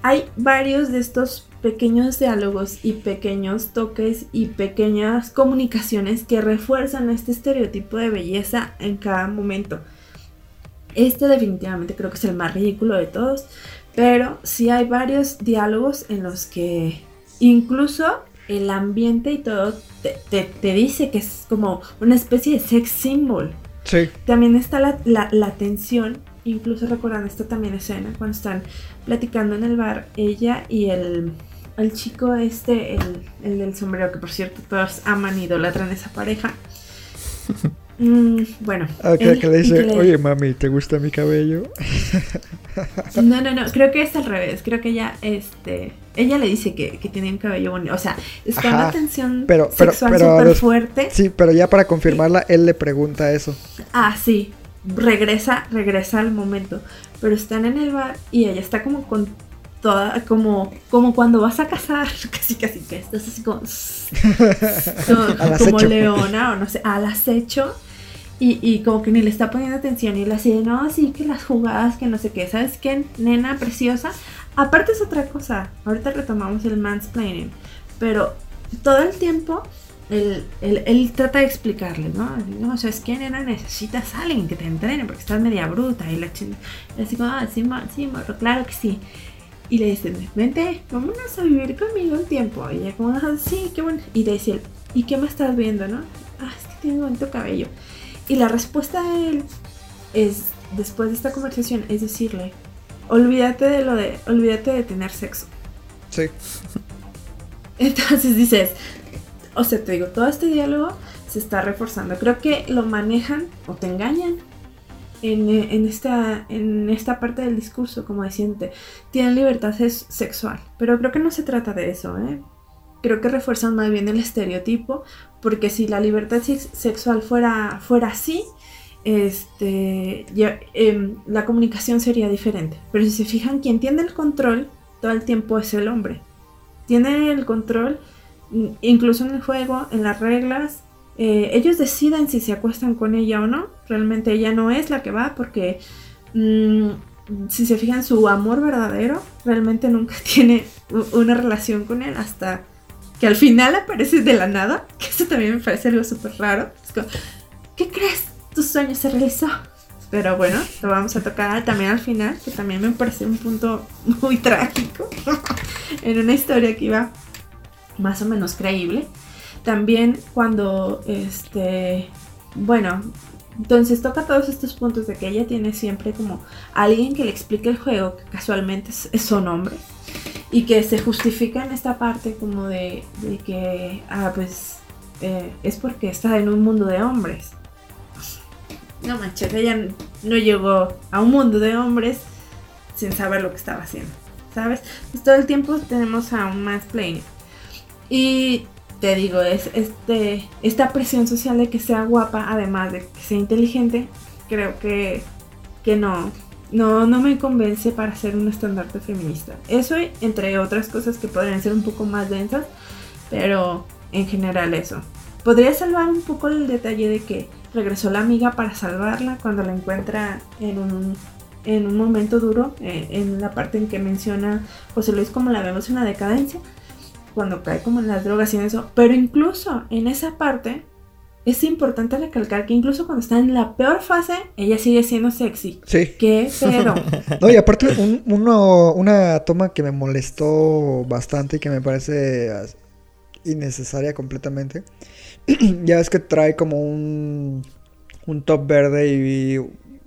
hay varios de estos pequeños diálogos y pequeños toques y pequeñas comunicaciones que refuerzan este estereotipo de belleza en cada momento. Este definitivamente creo que es el más ridículo de todos, pero sí hay varios diálogos en los que incluso el ambiente y todo te, te- te dice que es como una especie de sex symbol. Sí. También está la, la, la tensión, incluso recuerdan esta también escena, cuando están platicando en el bar, ella y el, el chico este, el, el del sombrero, que por cierto todos aman y idolatran esa pareja. Mm, bueno. Ah, que, él- que le dice, que le- oye mami, ¿te gusta mi cabello? No, no, no, creo que es al revés. Creo que ella, este, ella le dice que, que tiene un cabello bonito. O sea, está Ajá, una tensión Pero, pero, sexual pero, súper des- fuerte. Sí, pero ya para confirmarla, él le pregunta eso. Ah, sí. Regresa, regresa al momento. Pero están en el bar y ella está como con toda, como, como cuando vas a cazar, casi casi que estás así como, como, como leona o no sé, al acecho. Y, y como que ni le está poniendo atención y le así de, no, sí, que las jugadas, que no sé qué, ¿sabes qué? Nena preciosa. Aparte es otra cosa, ahorita retomamos el mansplaining, pero todo el tiempo él, él- él trata de explicarle, ¿no? No, ¿sabes qué, nena? Necesitas a alguien que te entrene porque estás media bruta. Y la chingada. Así como, ah, sí, mo- sí, morro, claro que sí. Y le dicen, vente, vámonos a vivir conmigo un tiempo. Y ella como, ah, sí, qué bueno. Y le dice ¿y qué me estás viendo, no? Ah, es que tiene bonito cabello. Y la respuesta de él es, después de esta conversación, es decirle, olvídate de lo de, olvídate de tener sexo. Sí. Entonces dices, o sea, te digo, todo este diálogo se está reforzando. Creo que lo manejan o te engañan en, en esta, en esta parte del discurso, como diciente, tienen libertad sex- sexual. Pero creo que no se trata de eso, ¿eh? Creo que refuerzan más bien el estereotipo, porque si la libertad sex- sexual fuera, fuera así, este, em, la comunicación sería diferente. Pero si se fijan, quien tiene el control todo el tiempo es el hombre tiene el control, mm, incluso en el juego, en las reglas. eh, ellos deciden si se acuestan con ella o no. Realmente ella no es la que va porque mm, si se fijan su amor verdadero, realmente nunca tiene una relación con él hasta que al final aparece de la nada. Que eso también me parece algo súper raro. Es como, ¿qué crees? Tu sueño se realizó. Pero bueno, lo vamos a tocar también al final, que también me parece un punto muy trágico en una historia que iba más o menos creíble. También cuando, este, bueno, entonces toca todos estos puntos de que ella tiene siempre como alguien que le explique el juego, que casualmente son hombres, y que se justifica en esta parte como de, que, ah, pues, eh, es porque está en un mundo de hombres. No manches, ella no llegó a un mundo de hombres sin saber lo que estaba haciendo, ¿sabes? Pues todo el tiempo tenemos a un mansplaining. Y te digo, es este, esta presión social de que sea guapa, además de que sea inteligente, creo que, que no, no, no me convence para ser un estandarte feminista. Eso, entre otras cosas que podrían ser un poco más densas, pero en general eso. Podría salvar un poco el detalle de que regresó la amiga para salvarla cuando la encuentra en un, en un momento duro, eh, en la parte en que menciona José Luis como la vemos en la decadencia, cuando cae como en las drogas y en eso. Pero incluso en esa parte es importante recalcar que incluso cuando está en la peor fase, ella sigue siendo sexy. Sí. ¿Qué pedo? No, y aparte, un- uno- una toma que me molestó bastante y que me parece innecesaria completamente. ya ves que trae como un, un top verde y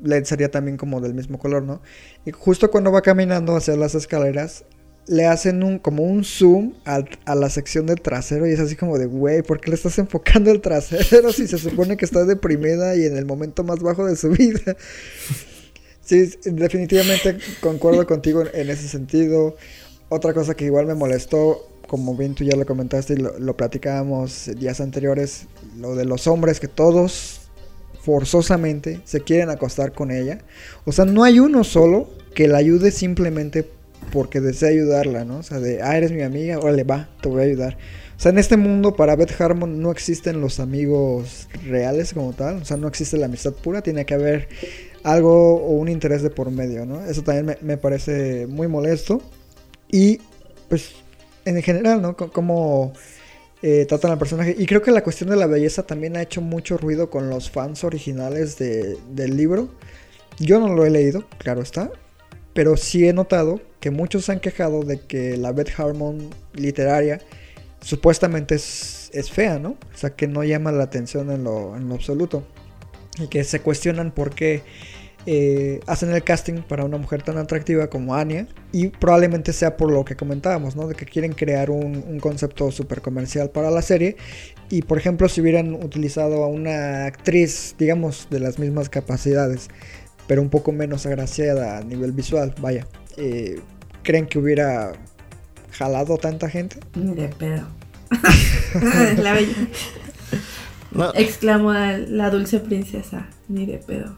LED sería también como del mismo color, ¿no? Y justo cuando va caminando hacia las escaleras, le hacen un como un zoom al- a, la sección del trasero y es así como de, güey, ¿por qué le estás enfocando el trasero si se supone que está deprimida y en el momento más bajo de su vida? Sí, definitivamente concuerdo contigo en, en ese sentido. Otra cosa que igual me molestó, como bien tú ya lo comentaste y lo, lo platicábamos días anteriores, lo de los hombres que todos forzosamente se quieren acostar con ella. O sea, no hay uno solo que la ayude simplemente porque desea ayudarla, ¿no? O sea, de, ah, eres mi amiga, órale, va, te voy a ayudar. O sea, en este mundo para Beth Harmon no existen los amigos reales como tal, o sea, no existe la amistad pura, tiene que haber algo o un interés de por medio, ¿no? Eso también me, me parece muy molesto. Y pues en general, ¿no? C- Cómo eh, tratan al personaje. Y creo que la cuestión de la belleza también ha hecho mucho ruido con los fans originales de- del libro. Yo no lo he leído, claro está. Pero sí he notado que muchos se han quejado de que la Beth Harmon literaria supuestamente es, es fea, ¿no? O sea, que no llama la atención en lo, en lo absoluto. Y que se cuestionan por qué eh, hacen el casting para una mujer tan atractiva como Anya. Y probablemente sea por lo que comentábamos, ¿no? De que quieren crear un, un concepto súper comercial para la serie. Y por ejemplo, si hubieran utilizado a una actriz, digamos, de las mismas capacidades, pero un poco menos agraciada a nivel visual, vaya. eh, ¿Creen que hubiera jalado tanta gente? Ni de pedo. la bella. No, Exclamó la dulce princesa. Ni de pedo.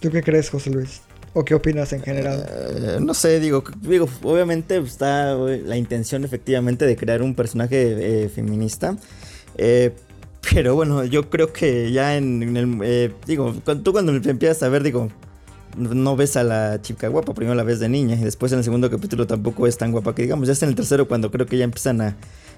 ¿Tú qué crees, José Luis? ¿O qué opinas en general? Eh, no sé, digo, digo, obviamente está eh, la intención efectivamente de crear un personaje eh, feminista. eh, pero bueno, yo creo que ya en, el... eh, digo, cuando, tú cuando empiezas a ver, digo, no ves a la chica guapa, primero la ves de niña y después en el segundo capítulo tampoco es tan guapa que digamos, ya está en el tercero cuando creo que ya empiezan a,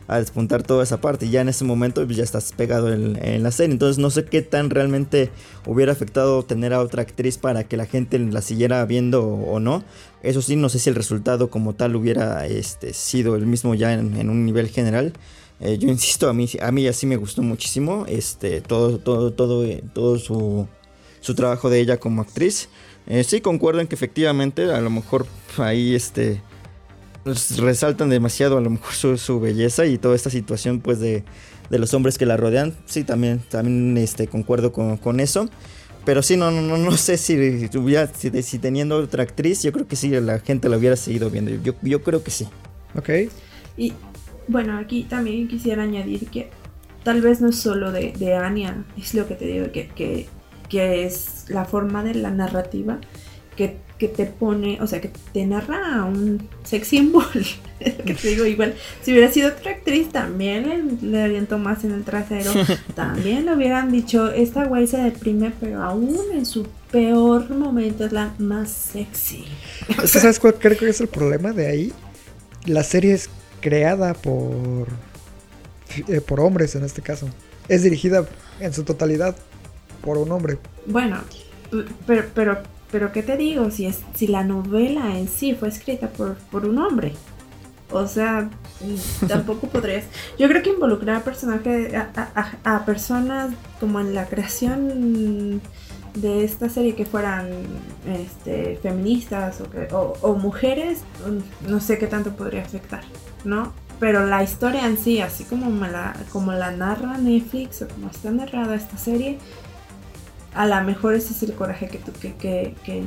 a despuntar toda esa parte. Y ya en ese momento pues, ya estás pegado en, la serie. Entonces no sé qué tan realmente hubiera afectado tener a otra actriz para que la gente la siguiera viendo o, no. Eso sí, no sé si el resultado como tal hubiera este, sido el mismo ya en un nivel general. Eh, yo insisto, a mí, a mí así me gustó muchísimo este, todo, todo, todo, eh, todo su, su trabajo de ella como actriz. Eh, sí concuerdo en que efectivamente a lo mejor ahí este pues, resaltan demasiado a lo mejor su, belleza y toda esta situación pues de, de, los hombres que la rodean. Sí, también, también este, concuerdo con, con eso. Pero sí, no, no, no sé si, si, si, teniendo otra actriz, yo creo que sí, la gente la hubiera seguido viendo. Yo, yo creo que sí. Ok. Y bueno, aquí también quisiera añadir que tal vez no es solo de, de Anya, es lo que te digo, que, que, que es la forma de la narrativa que, que, te pone, o sea, que te narra un sex symbol. que te digo, igual, si hubiera sido otra actriz, también le, le aviento más en el trasero. también le hubieran dicho, esta güey se deprime, pero aún en su peor momento es la más sexy. ¿Sabes cuál creo que es el problema de ahí? La serie es creada por, eh, por hombres en este caso. Es dirigida en su totalidad por un hombre. Bueno, pero, pero, pero ¿qué te digo? Si, es, si la novela en sí fue escrita por, por un hombre. O sea, tampoco podrías. Yo creo que involucrar a personajes, a, a, personas como en la creación de esta serie que fueran este, feministas o, que, o, o, mujeres, no sé qué tanto podría afectar. ¿No? Pero la historia en sí, así como, la, como la narra Netflix o como está narrada esta serie, a lo mejor ese es el coraje que, que, que,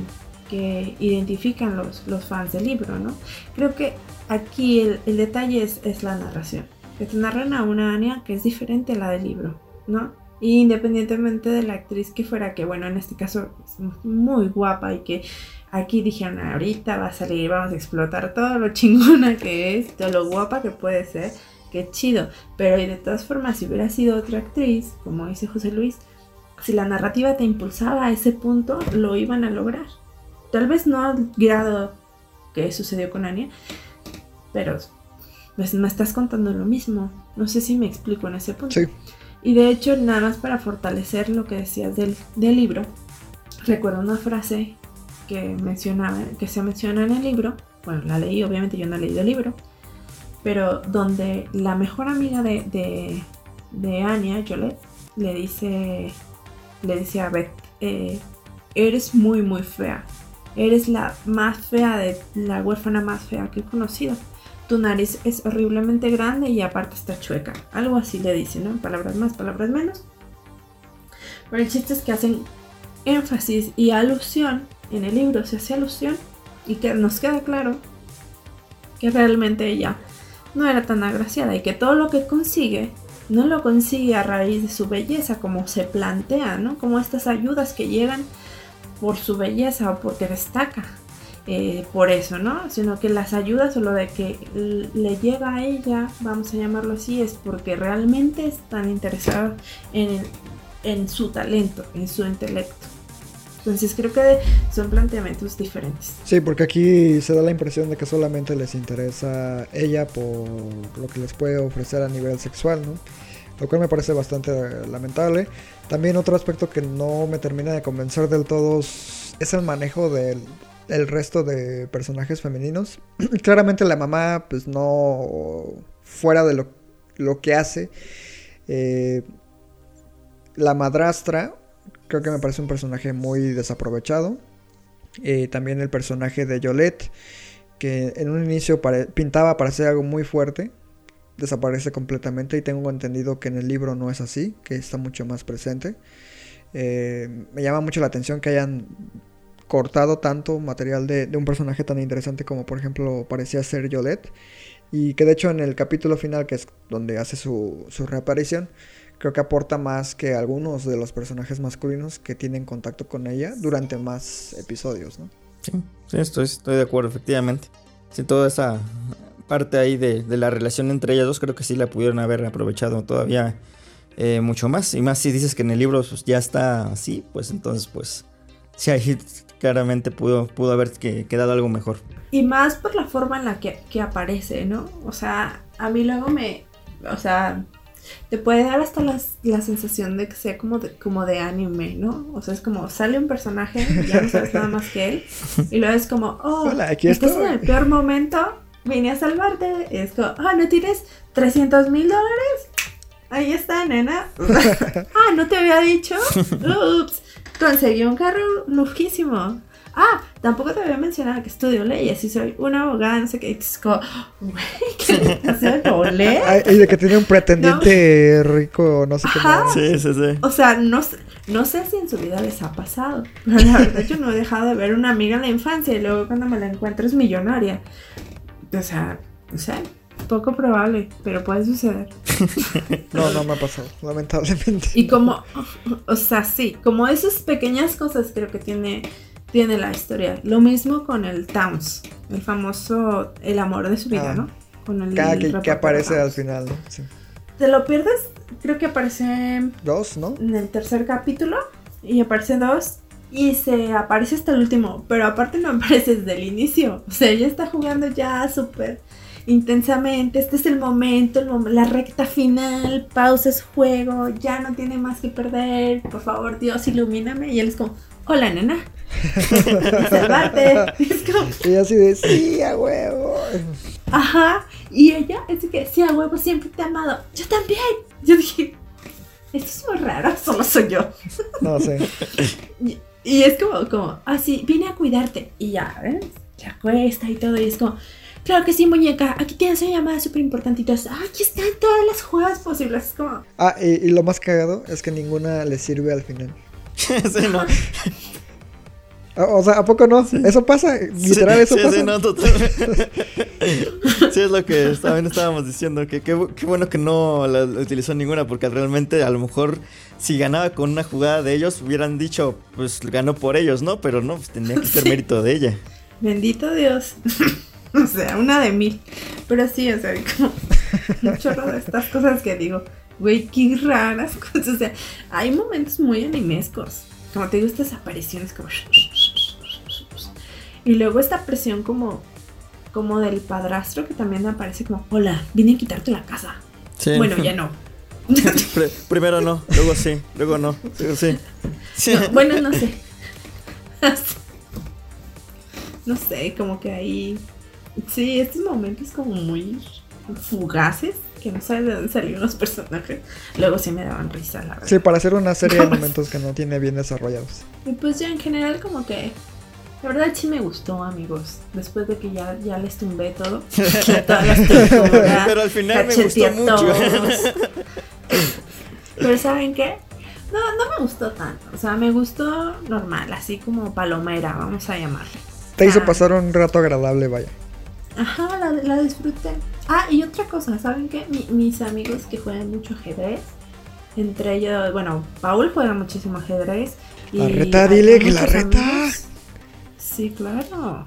que, identifican los, los, fans del libro, ¿no? Creo que aquí el, el detalle es, es, la narración. Que te narran a una Anya que es diferente a la del libro, ¿no? independientemente de la actriz que fuera, que bueno, en este caso es muy guapa y que Aquí dijeron, ahorita va a salir, vamos a explotar todo lo chingona que es, todo lo guapa que puede ser, qué chido. Pero de todas formas, si hubiera sido otra actriz, como dice José Luis, si la narrativa te impulsaba a ese punto, lo iban a lograr. Tal vez no al grado que sucedió con Anya, pero pues me estás contando lo mismo. No sé si me explico en ese punto. Sí. Y de hecho, nada más para fortalecer lo que decías del, del libro, recuerdo una frase que, menciona, que se menciona en el libro, bueno, la leí, obviamente yo no he leído el libro, pero donde la mejor amiga de, de, de Anya, Jolette, le dice, le dice a Beth, eh, eres muy, muy fea. Eres la más fea de la huérfana más fea que he conocido. Tu nariz es horriblemente grande y aparte está chueca. Algo así le dice, ¿no? Palabras más, palabras menos. Pero el chiste es que hacen énfasis y alusión en el libro se hace alusión y que nos queda claro que realmente ella no era tan agraciada y que todo lo que consigue no lo consigue a raíz de su belleza como se plantea, ¿no? Como estas ayudas que llegan por su belleza o porque destaca. Eh, por eso, ¿no? Sino que las ayudas o lo de que le llega a ella, vamos a llamarlo así, es porque realmente están interesados en, en su talento, en su intelecto. Entonces creo que son planteamientos diferentes. Sí, porque aquí se da la impresión de que solamente les interesa ella por lo que les puede ofrecer a nivel sexual, ¿no? Lo cual me parece bastante lamentable. También otro aspecto que no me termina de convencer del todo es el manejo del, resto de personajes femeninos. Claramente la mamá, pues no fuera de lo, que hace. Eh, la madrastra, Creo que me parece un personaje muy desaprovechado. Eh, también el personaje de Yolette, que en un inicio pintaba para ser algo muy fuerte, desaparece completamente y tengo entendido que en el libro no es así, que está mucho más presente. Eh, me llama mucho la atención que hayan cortado tanto material de, un personaje tan interesante como por ejemplo parecía ser Yolette y que de hecho en el capítulo final que es donde hace su, su reaparición creo que aporta más que algunos de los personajes masculinos que tienen contacto con ella durante más episodios, ¿no? Sí, sí estoy, estoy de acuerdo, efectivamente. Sí, toda esa parte ahí de, la relación entre ellas dos creo que sí la pudieron haber aprovechado todavía eh, mucho más. Y más si dices que en el libro pues, ya está así, pues entonces pues sí ahí claramente pudo, pudo haber quedado algo mejor. Y más por la forma en la que, que aparece, ¿no? O sea, a mí luego me, o sea, te puede dar hasta las- la sensación de que sea como de, como de anime, ¿no? O sea, es como sale un personaje ya no sabes nada más que él. Y luego es como, oh, Hola, aquí estás estoy. en el peor momento, vine a salvarte. Y es como, ah, ¿no tienes 300 mil dólares? Ahí está, nena. ah, ¿no te había dicho? Ups, conseguí un carro lujísimo. Ah, tampoco te había mencionado que estudio leyes y soy una abogada, no sé qué. Es como, güey, ¿qué y de que tiene un pretendiente rico, no sé qué. Más. Sí, sí, sí. O sea, no, sé- no sé si en su vida les ha pasado, pero la verdad yo no he dejado de ver una amiga en la infancia y luego cuando me la encuentro es millonaria. O sea, no sé, poco probable, pero puede suceder. No, no me ha pasado, lamentablemente. Y como, o sea, sí, como esas pequeñas cosas creo que tiene, tiene la historia. Lo mismo con el Towns, el famoso, el amor de su vida, Ah. ¿no? Con el Cada que, que aparece al final, ¿no? Sí. Te lo pierdes, creo que aparece Dos, ¿no? en el tercer capítulo y aparece dos y se aparece hasta el último, pero aparte no aparece desde el inicio. O sea, ella está jugando ya súper intensamente. Este es el momento, el mom- la recta final. Pausa su juego, ya no tiene más que perder. Por favor, Dios, ilumíname. Y él es como, hola, nena. Salvarte. Y es como, Y así de, sí, a huevo. Ajá. Y ella es de que, sí, a huevo, siempre te he amado. Yo también. Yo dije, esto es muy raro, solo soy yo. No sé. Y, y es como, como, así, vine a cuidarte. Y ya, ¿ves? Se acuesta y todo. Y es como, claro que sí, muñeca. Aquí tienes una llamada súper importante. Y todos, "Ah, aquí están todas las jugadas posibles. Es como, Ah, y, y lo más cagado es que ninguna le sirve al final. sí, no. O sea, ¿a poco no? Eso pasa, literal, Sí, eso sí, pasa. sí, no, totalmente. sí, es lo que también estábamos diciendo. Que qué bu- qué bueno que no la la utilizó ninguna, porque realmente a lo mejor si ganaba con una jugada de ellos, hubieran dicho, pues ganó por ellos, ¿no? Pero no, pues tenía que ser Sí. mérito de ella. bendito Dios. o sea, una de mil. Pero sí, o sea, como un chorro de estas cosas que digo, güey, qué raras cosas. O sea, hay momentos muy animescos. Como te digo, estas apariciones como... Y luego esta presión como, como del padrastro que también aparece como, hola, vine a quitarte la casa. Sí. Bueno, ya no. Pri- primero no, luego sí, luego no, luego sí. Sí. No, bueno, no sé. no sé, como que ahí. Sí, estos momentos como muy fugaces, que no sabes de dónde salieron los personajes. Luego sí me daban risa, la verdad. Sí, para hacer una serie de momentos que no tiene bien desarrollados. Y pues ya en general como que. La verdad sí me gustó, amigos. Después de que ya, ya les tumbé todo. Pero al final me gustó mucho. Pero ¿saben qué? No, no me gustó tanto. O sea, me gustó normal, así como palomera, vamos a llamarle. Te hizo Ah. pasar un rato agradable, vaya. Ajá, la, la disfruté. Ah, y otra cosa, ¿saben qué? Mi- mis amigos que juegan mucho ajedrez, entre ellos, bueno, Paul juega muchísimo ajedrez. Y La reta, dile que la reta. amigos- Sí, claro.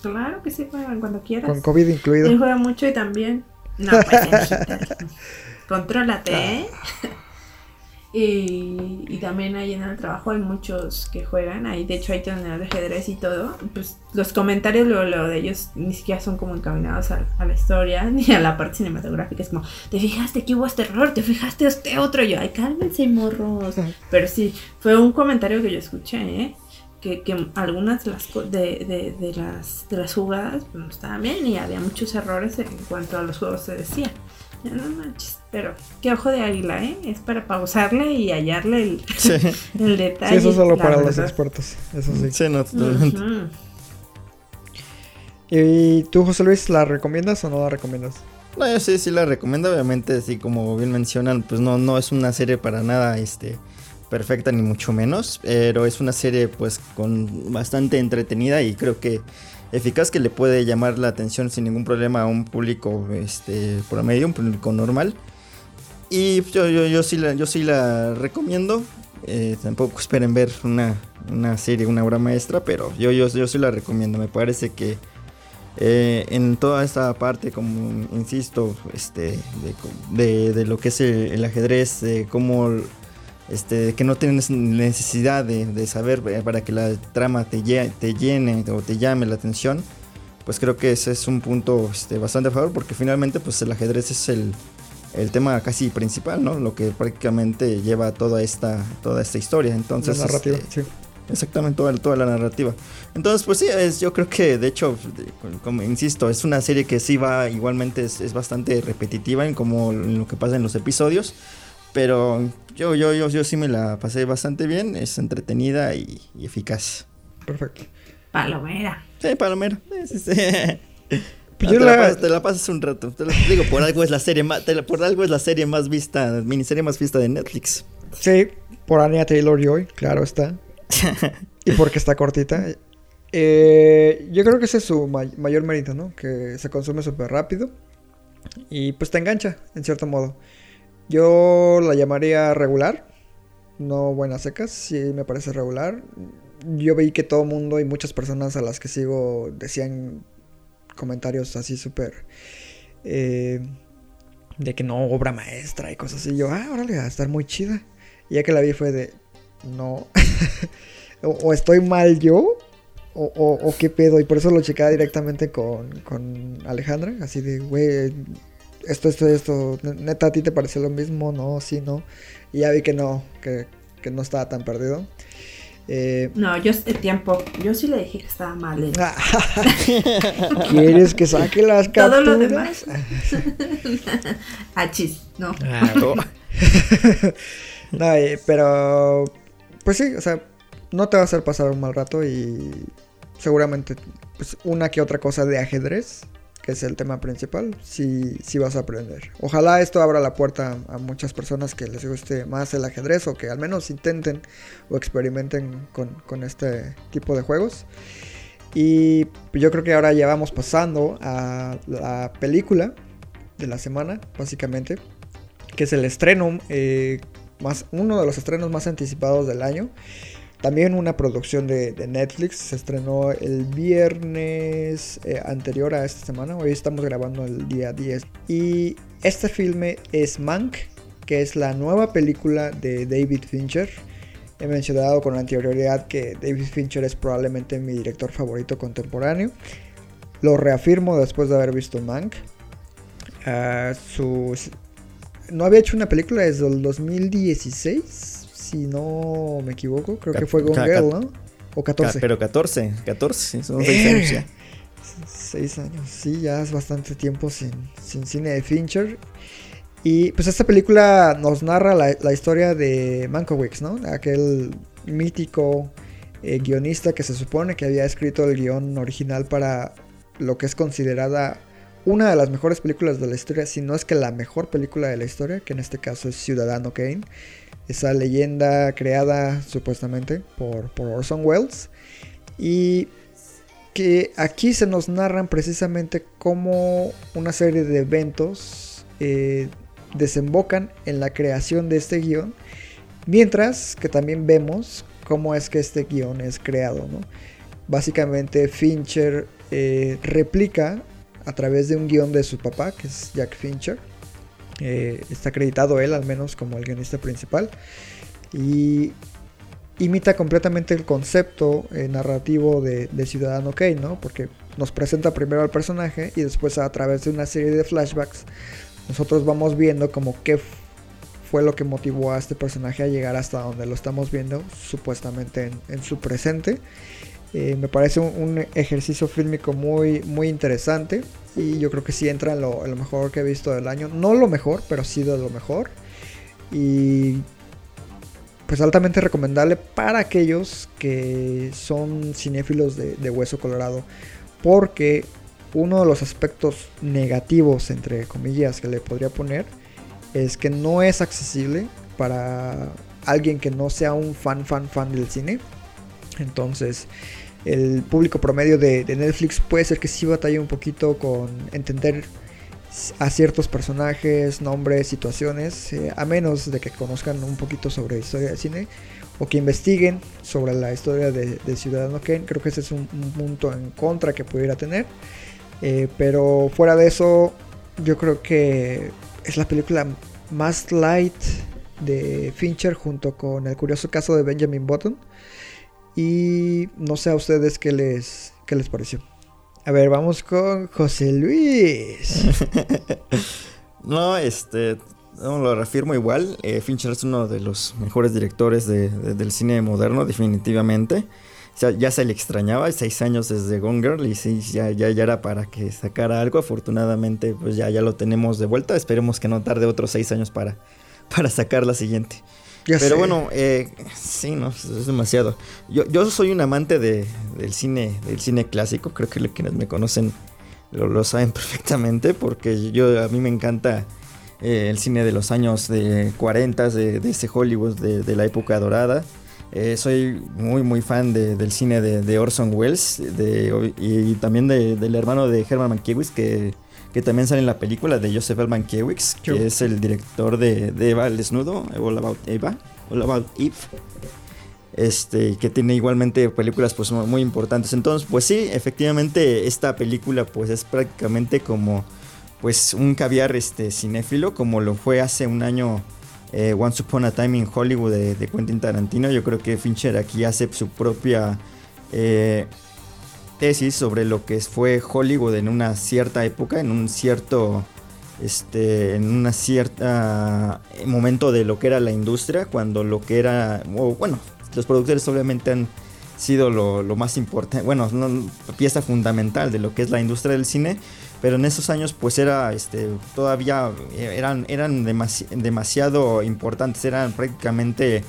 Claro que sí, juegan cuando quieras. Con COVID incluido. Él juega mucho y también. No, pues. Contrólate, ¿eh? Y, y también ahí en el trabajo hay muchos que juegan. Ahí, de hecho, hay torneos de ajedrez y todo. Pues los comentarios luego, luego de ellos ni siquiera son como encaminados a, a la historia ni a la parte cinematográfica. Es como, ¿te fijaste que hubo este error? ¿Te fijaste este otro? Y yo, ay, cálmense, morros. Pero sí, fue un comentario que yo escuché, ¿eh? Que, que algunas de las, co- de, de, de las, de las jugadas pues, no estaban bien y había muchos errores en cuanto a los juegos se decía. Ya No manches, pero qué ojo de águila, ¿eh? Es para pausarle y hallarle el, Sí. el Sí, detalle. eso solo la para los expertos. Eso sí. Sí, no, totalmente. ¿Y tú, José Luis, la recomiendas o no la recomiendas? No, yo sí, sí la recomiendo, obviamente, así como bien mencionan, pues no, no es una serie para nada, este, perfecta ni mucho menos, pero es una serie pues con bastante entretenida y creo que eficaz que le puede llamar la atención sin ningún problema a un público, este, promedio, un público normal. Y yo, yo, yo, sí, la, yo sí la recomiendo. eh, tampoco esperen ver una, una serie, una obra maestra, pero yo, yo, yo sí la recomiendo. Me parece que eh, en toda esta parte, como insisto, este, de, de- lo que es el ajedrez, de cómo este, que no tienes necesidad de, de saber eh, para que la trama te, te llene o te llame la atención, pues creo que ese es un punto este, bastante a favor, porque finalmente pues el ajedrez es el, el tema casi principal, ¿no? Lo que prácticamente lleva toda esta, toda esta historia. Entonces, La narrativa, este, sí. Exactamente, toda, toda la narrativa. Entonces, pues sí, es, yo creo que de hecho, como insisto, es una serie que sí va, igualmente es, es bastante repetitiva en como en lo que pasa en los episodios. Pero yo, yo, yo, yo sí me la pasé bastante bien, es entretenida y, y eficaz. Perfecto. Palomera. Sí, Palomero. Sí, sí, sí. Pues yo te, la... la- pasas, te la pasas un rato. Te digo, por algo es la serie más, la- por algo es la serie más vista, miniserie más vista de Netflix. Sí, por Anya Taylor Joy, claro está. y porque está cortita. Eh, yo creo que ese es su ma- mayor mérito, ¿no? Que se consume súper rápido. Y pues te engancha, en cierto modo. Yo la llamaría regular. No buenas secas, sí me parece regular. Yo vi que todo mundo y muchas personas a las que sigo decían comentarios así súper... eh, de que no, obra maestra y cosas así. Yo, ah, órale, va a estar muy chida. Y ya que la vi fue de, no, o, o estoy mal yo, o, o- o qué pedo. Y por eso lo checaba directamente con, con Alejandra, así de, güey, esto, esto, esto, ne- neta, ¿a ti te pareció lo mismo? No, sí, no. Y ya vi que no, que, que no estaba tan perdido. Eh, No, yo este tiempo, yo sí le dije que estaba mal. ¿eh? ¿Quieres que saque las Todo lo capturas? demás. Achis, no. Ah, no. No, eh, pero pues sí, o sea, no te va a hacer pasar un mal rato y seguramente pues, una que otra cosa de ajedrez, es el tema principal, sí, sí vas a aprender. Ojalá esto abra la puerta a muchas personas que les guste más el ajedrez o que al menos intenten o experimenten con, con este tipo de juegos. Y yo creo que ahora ya vamos pasando a la película de la semana, básicamente que es el estreno, eh, más, uno de los estrenos más anticipados del año. También una producción de, Netflix, se estrenó el viernes eh, anterior a esta semana, hoy estamos grabando el día 10. Y este filme es Mank, que es la nueva película de David Fincher. He mencionado con anterioridad que David Fincher es probablemente mi director favorito contemporáneo. Lo reafirmo después de haber visto Mank. Ah, no había hecho una película desde el 2016, si no me equivoco. Creo que fue Gone Girl, ¿no? O 14. Pero 14, 14, son 6 años ya. Seis años, sí, ya es bastante tiempo sin, sin cine de Fincher. Y pues esta película nos narra la, la historia de Mankiewicz, ¿no? Aquel mítico eh, guionista que se supone que había escrito el guion original para lo que es considerada una de las mejores películas de la historia, si no es que la mejor película de la historia, que en este caso es Ciudadano Kane. Esa leyenda creada supuestamente por, por Orson Welles. Y que aquí se nos narran precisamente cómo una serie de eventos eh, desembocan en la creación de este guion, mientras que también vemos cómo es que este guion es creado. ¿no? Básicamente Fincher eh, replica a través de un guion de su papá, que es Jack Fincher. Eh, está acreditado él al menos como el guionista principal. Y imita completamente el concepto eh, narrativo de, Ciudadano Kane, ¿no? Porque nos presenta primero al personaje y después a través de una serie de flashbacks nosotros vamos viendo como qué fue lo que motivó a este personaje a llegar hasta donde lo estamos viendo, supuestamente en, en su presente. Eh, me parece un, ejercicio fílmico muy, muy interesante y yo creo que sí entra en lo, en lo mejor que he visto del año. No lo mejor, pero sí de lo mejor. Y pues altamente recomendable para aquellos que son cinéfilos de, de hueso colorado. Porque uno de los aspectos negativos, entre comillas, que le podría poner es que no es accesible para alguien que no sea un fan, fan, fan del cine. Entonces, el público promedio de, Netflix puede ser que sí batalle un poquito con entender a ciertos personajes, nombres, situaciones, eh, a menos de que conozcan un poquito sobre historia del cine o que investiguen sobre la historia de, Ciudadano Kane. Creo que ese es un, un punto en contra que pudiera tener. Eh, pero fuera de eso, yo creo que es la película más light de Fincher junto con el curioso caso de Benjamin Button. Y no sé a ustedes qué les, qué les pareció. A ver, vamos con José Luis. No, este, no, lo reafirmo igual. Eh, Fincher es uno de los mejores directores de- de- del cine moderno, definitivamente. Ya se le extrañaba, seis años desde Gone Girl y sí, ya, ya, ya era para que sacara algo. Afortunadamente, pues ya, ya lo tenemos de vuelta. Esperemos que no tarde otros seis años para, para sacar la siguiente. Ya Pero sé. bueno, eh, sí, no, es demasiado. Yo, yo soy un amante de, del cine, del cine clásico. Creo que quienes me conocen lo, lo saben perfectamente porque yo a mí me encanta eh, el cine de los años de 40 de, de ese Hollywood de, de la época dorada. Eh, soy muy muy fan de- del cine de, de Orson Welles de- y, también de- del hermano de Herman Mankiewicz que, que también sale en la película de Joseph L. Mankiewicz que es el director de, de Eva el desnudo, All About Eva, All About Eve este, que tiene igualmente películas pues mu- muy importantes. Entonces, pues sí, efectivamente esta película pues es prácticamente como pues un caviar este cinéfilo como lo fue hace un año eh, Once Upon a Time in Hollywood de, de Quentin Tarantino. Yo creo que Fincher aquí hace su propia eh, tesis sobre lo que fue Hollywood en una cierta época, en un cierto este, en una cierta eh, momento de lo que era la industria, cuando lo que era, bueno, los productores obviamente han sido lo, más importante, bueno, no, pieza fundamental de lo que es la industria del cine, pero en esos años pues era, este, todavía eh, eran, eran demasi- demasiado importantes, eran prácticamente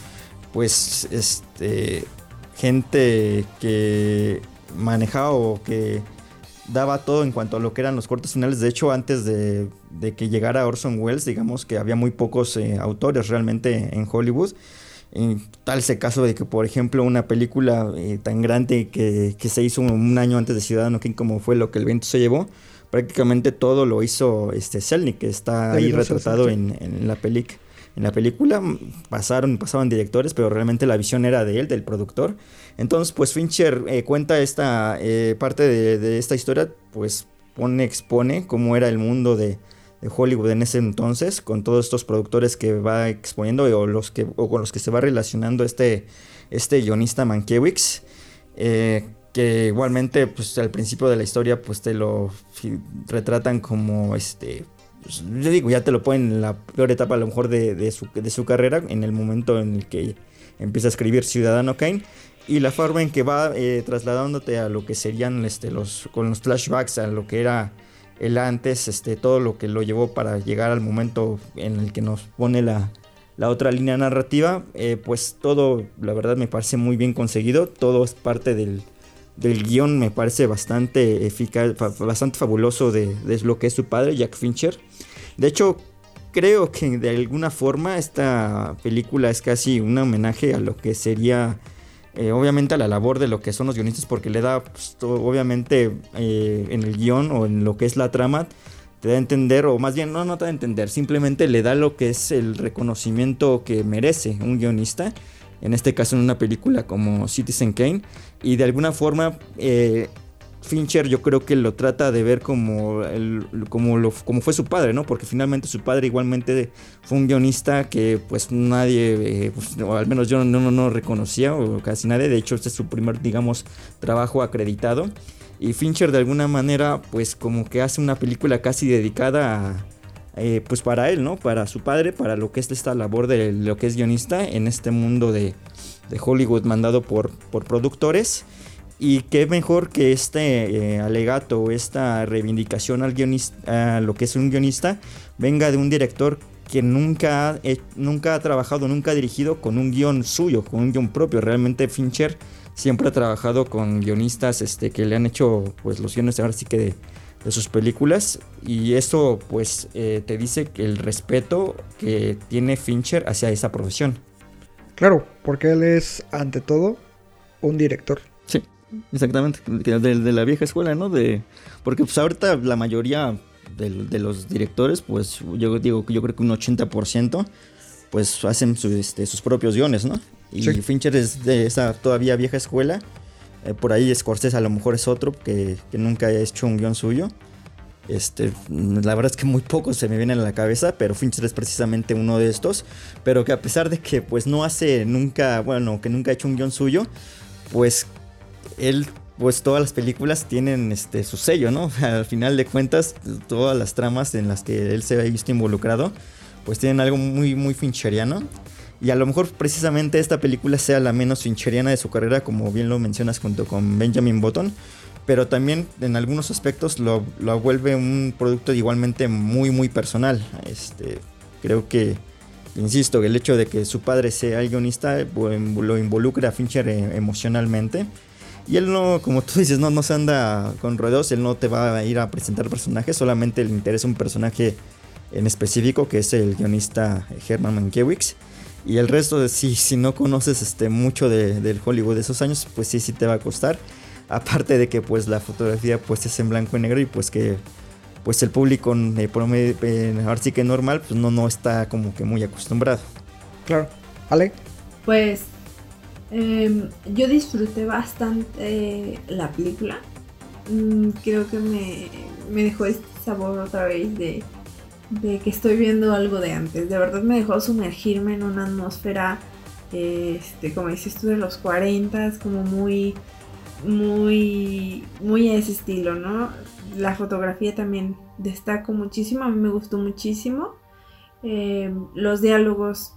pues, este, gente que manejaba o que daba todo en cuanto a lo que eran los cortes finales. De hecho, antes de, de que llegara Orson Welles, digamos que había muy pocos eh, autores realmente en Hollywood. En tal ese caso de que, por ejemplo, una película eh, tan grande que, que se hizo un año antes de Ciudadano King, como fue lo que el viento se llevó, prácticamente todo lo hizo este Selnick, que está ahí retratado en, en la película. En la película pasaron, pasaban directores, pero realmente la visión era de él, del productor. Entonces, pues Fincher eh, cuenta esta eh, parte de, esta historia, pues pone, expone cómo era el mundo de, Hollywood en ese entonces, con todos estos productores que va exponiendo o, los que, con los que se va relacionando este, este guionista Mankiewicz. eh, que igualmente, pues al principio de la historia, pues te lo retratan como este. pues, yo digo, ya te lo ponen en la peor etapa a lo mejor de, de su, de su carrera, en el momento en el que empieza a escribir Ciudadano Kane. Y la forma en que va eh, trasladándote a lo que serían este, los, con los flashbacks, a lo que era el antes, este, todo lo que lo llevó para llegar al momento en el que nos pone la, la otra línea narrativa, eh, pues todo, la verdad, me parece muy bien conseguido. Todo es parte del, del guion, me parece bastante eficaz, bastante fabuloso de, de lo que es su padre, Jack Fincher. De hecho, creo que de alguna forma esta película es casi un homenaje a lo que sería, eh, obviamente, a la labor de lo que son los guionistas, porque le da, pues, obviamente, eh, en el guion o en lo que es la trama, te da a entender, o más bien no, no te da a entender, simplemente le da lo que es el reconocimiento que merece un guionista, en este caso en una película como Citizen Kane, y de alguna forma eh, Fincher yo creo que lo trata de ver como, el- como, lo, como fue su padre, ¿no? Porque finalmente su padre igualmente fue un guionista que pues nadie, eh, pues, o al menos yo no, no, no reconocía, o casi nadie, de hecho este es su primer, digamos, trabajo acreditado. Y Fincher de alguna manera pues como que hace una película casi dedicada eh, pues para él, ¿no? Para su padre, para lo que es esta labor de lo que es guionista en este mundo de, de Hollywood mandado por, por productores. Y qué mejor que este eh, alegato esta reivindicación al guionista, a lo que es un guionista, venga de un director que nunca ha, he- nunca ha trabajado, nunca ha dirigido con un guion suyo, con un guion propio. Realmente Fincher siempre ha trabajado con guionistas este, que le han hecho pues, los guiones ahora sí que de, sus películas. Y eso pues eh, te dice que el respeto que tiene Fincher hacia esa profesión. Claro, porque él es, ante todo, un director. Exactamente. De, de la vieja escuela, ¿no? De, porque pues ahorita la mayoría de, de los directores, pues yo digo que yo creo que un 80% pues hacen su- este, sus propios guiones, ¿no? Y Sí. Fincher es de esa todavía vieja escuela. Eh, por ahí Scorsese a lo mejor es otro que, que nunca ha hecho un guion suyo. Este, la verdad es que muy pocos se me vienen a la cabeza, pero Fincher es precisamente uno de estos. Pero que a pesar de que pues no hace nunca, bueno, que nunca ha hecho un guion suyo, pues él pues todas las películas tienen este su sello, ¿no? Al final de cuentas, todas las tramas en las que él se ha visto involucrado, pues tienen algo muy, muy fincheriano. Y a lo mejor precisamente esta película sea la menos fincheriana de su carrera, como bien lo mencionas junto con Benjamin Button. Pero también en algunos aspectos lo, lo vuelve un producto igualmente muy, muy personal. Este, creo que, insisto, el hecho de que su padre sea el guionista lo involucra a Fincher eh, emocionalmente. Y él no, como tú dices, no, no se anda con rodeos, él no te va a ir a presentar personajes, solamente le interesa un personaje en específico, que es el guionista Herman Mankiewicz. Y el resto, de, si, si no conoces este, mucho de, del Hollywood de esos años, pues sí, sí te va a costar. Aparte de que pues la fotografía pues es en blanco y negro y pues que pues el público eh, promedio, eh, ahora sí que normal, pues no, no está como que muy acostumbrado. Claro. ¿Ale? Pues em, yo disfruté bastante la película. Mm, creo que me, me dejó este sabor otra vez de de que estoy viendo algo de antes. De verdad me dejó sumergirme en una atmósfera, este, como dices tú, de los 40, como muy, muy, muy ese estilo, ¿no? La fotografía también destaco muchísimo, a mí me gustó muchísimo. Em, los diálogos,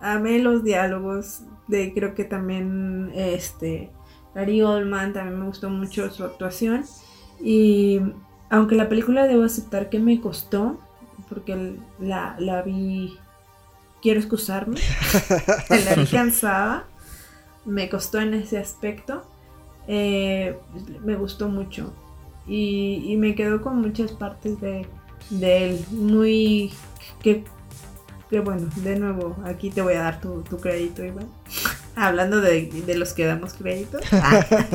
amé los diálogos, de creo que también, este, Gary Oldman, también me gustó mucho su actuación. Y aunque la película debo aceptar que me costó, porque la, la vi, quiero excusarme, la vi cansada, me costó en ese aspecto, eh, me gustó mucho y, me quedó con muchas partes de, de él, muy, que, que, bueno, de nuevo, aquí te voy a dar tu, crédito, Iván. Hablando de, de, los que damos crédito.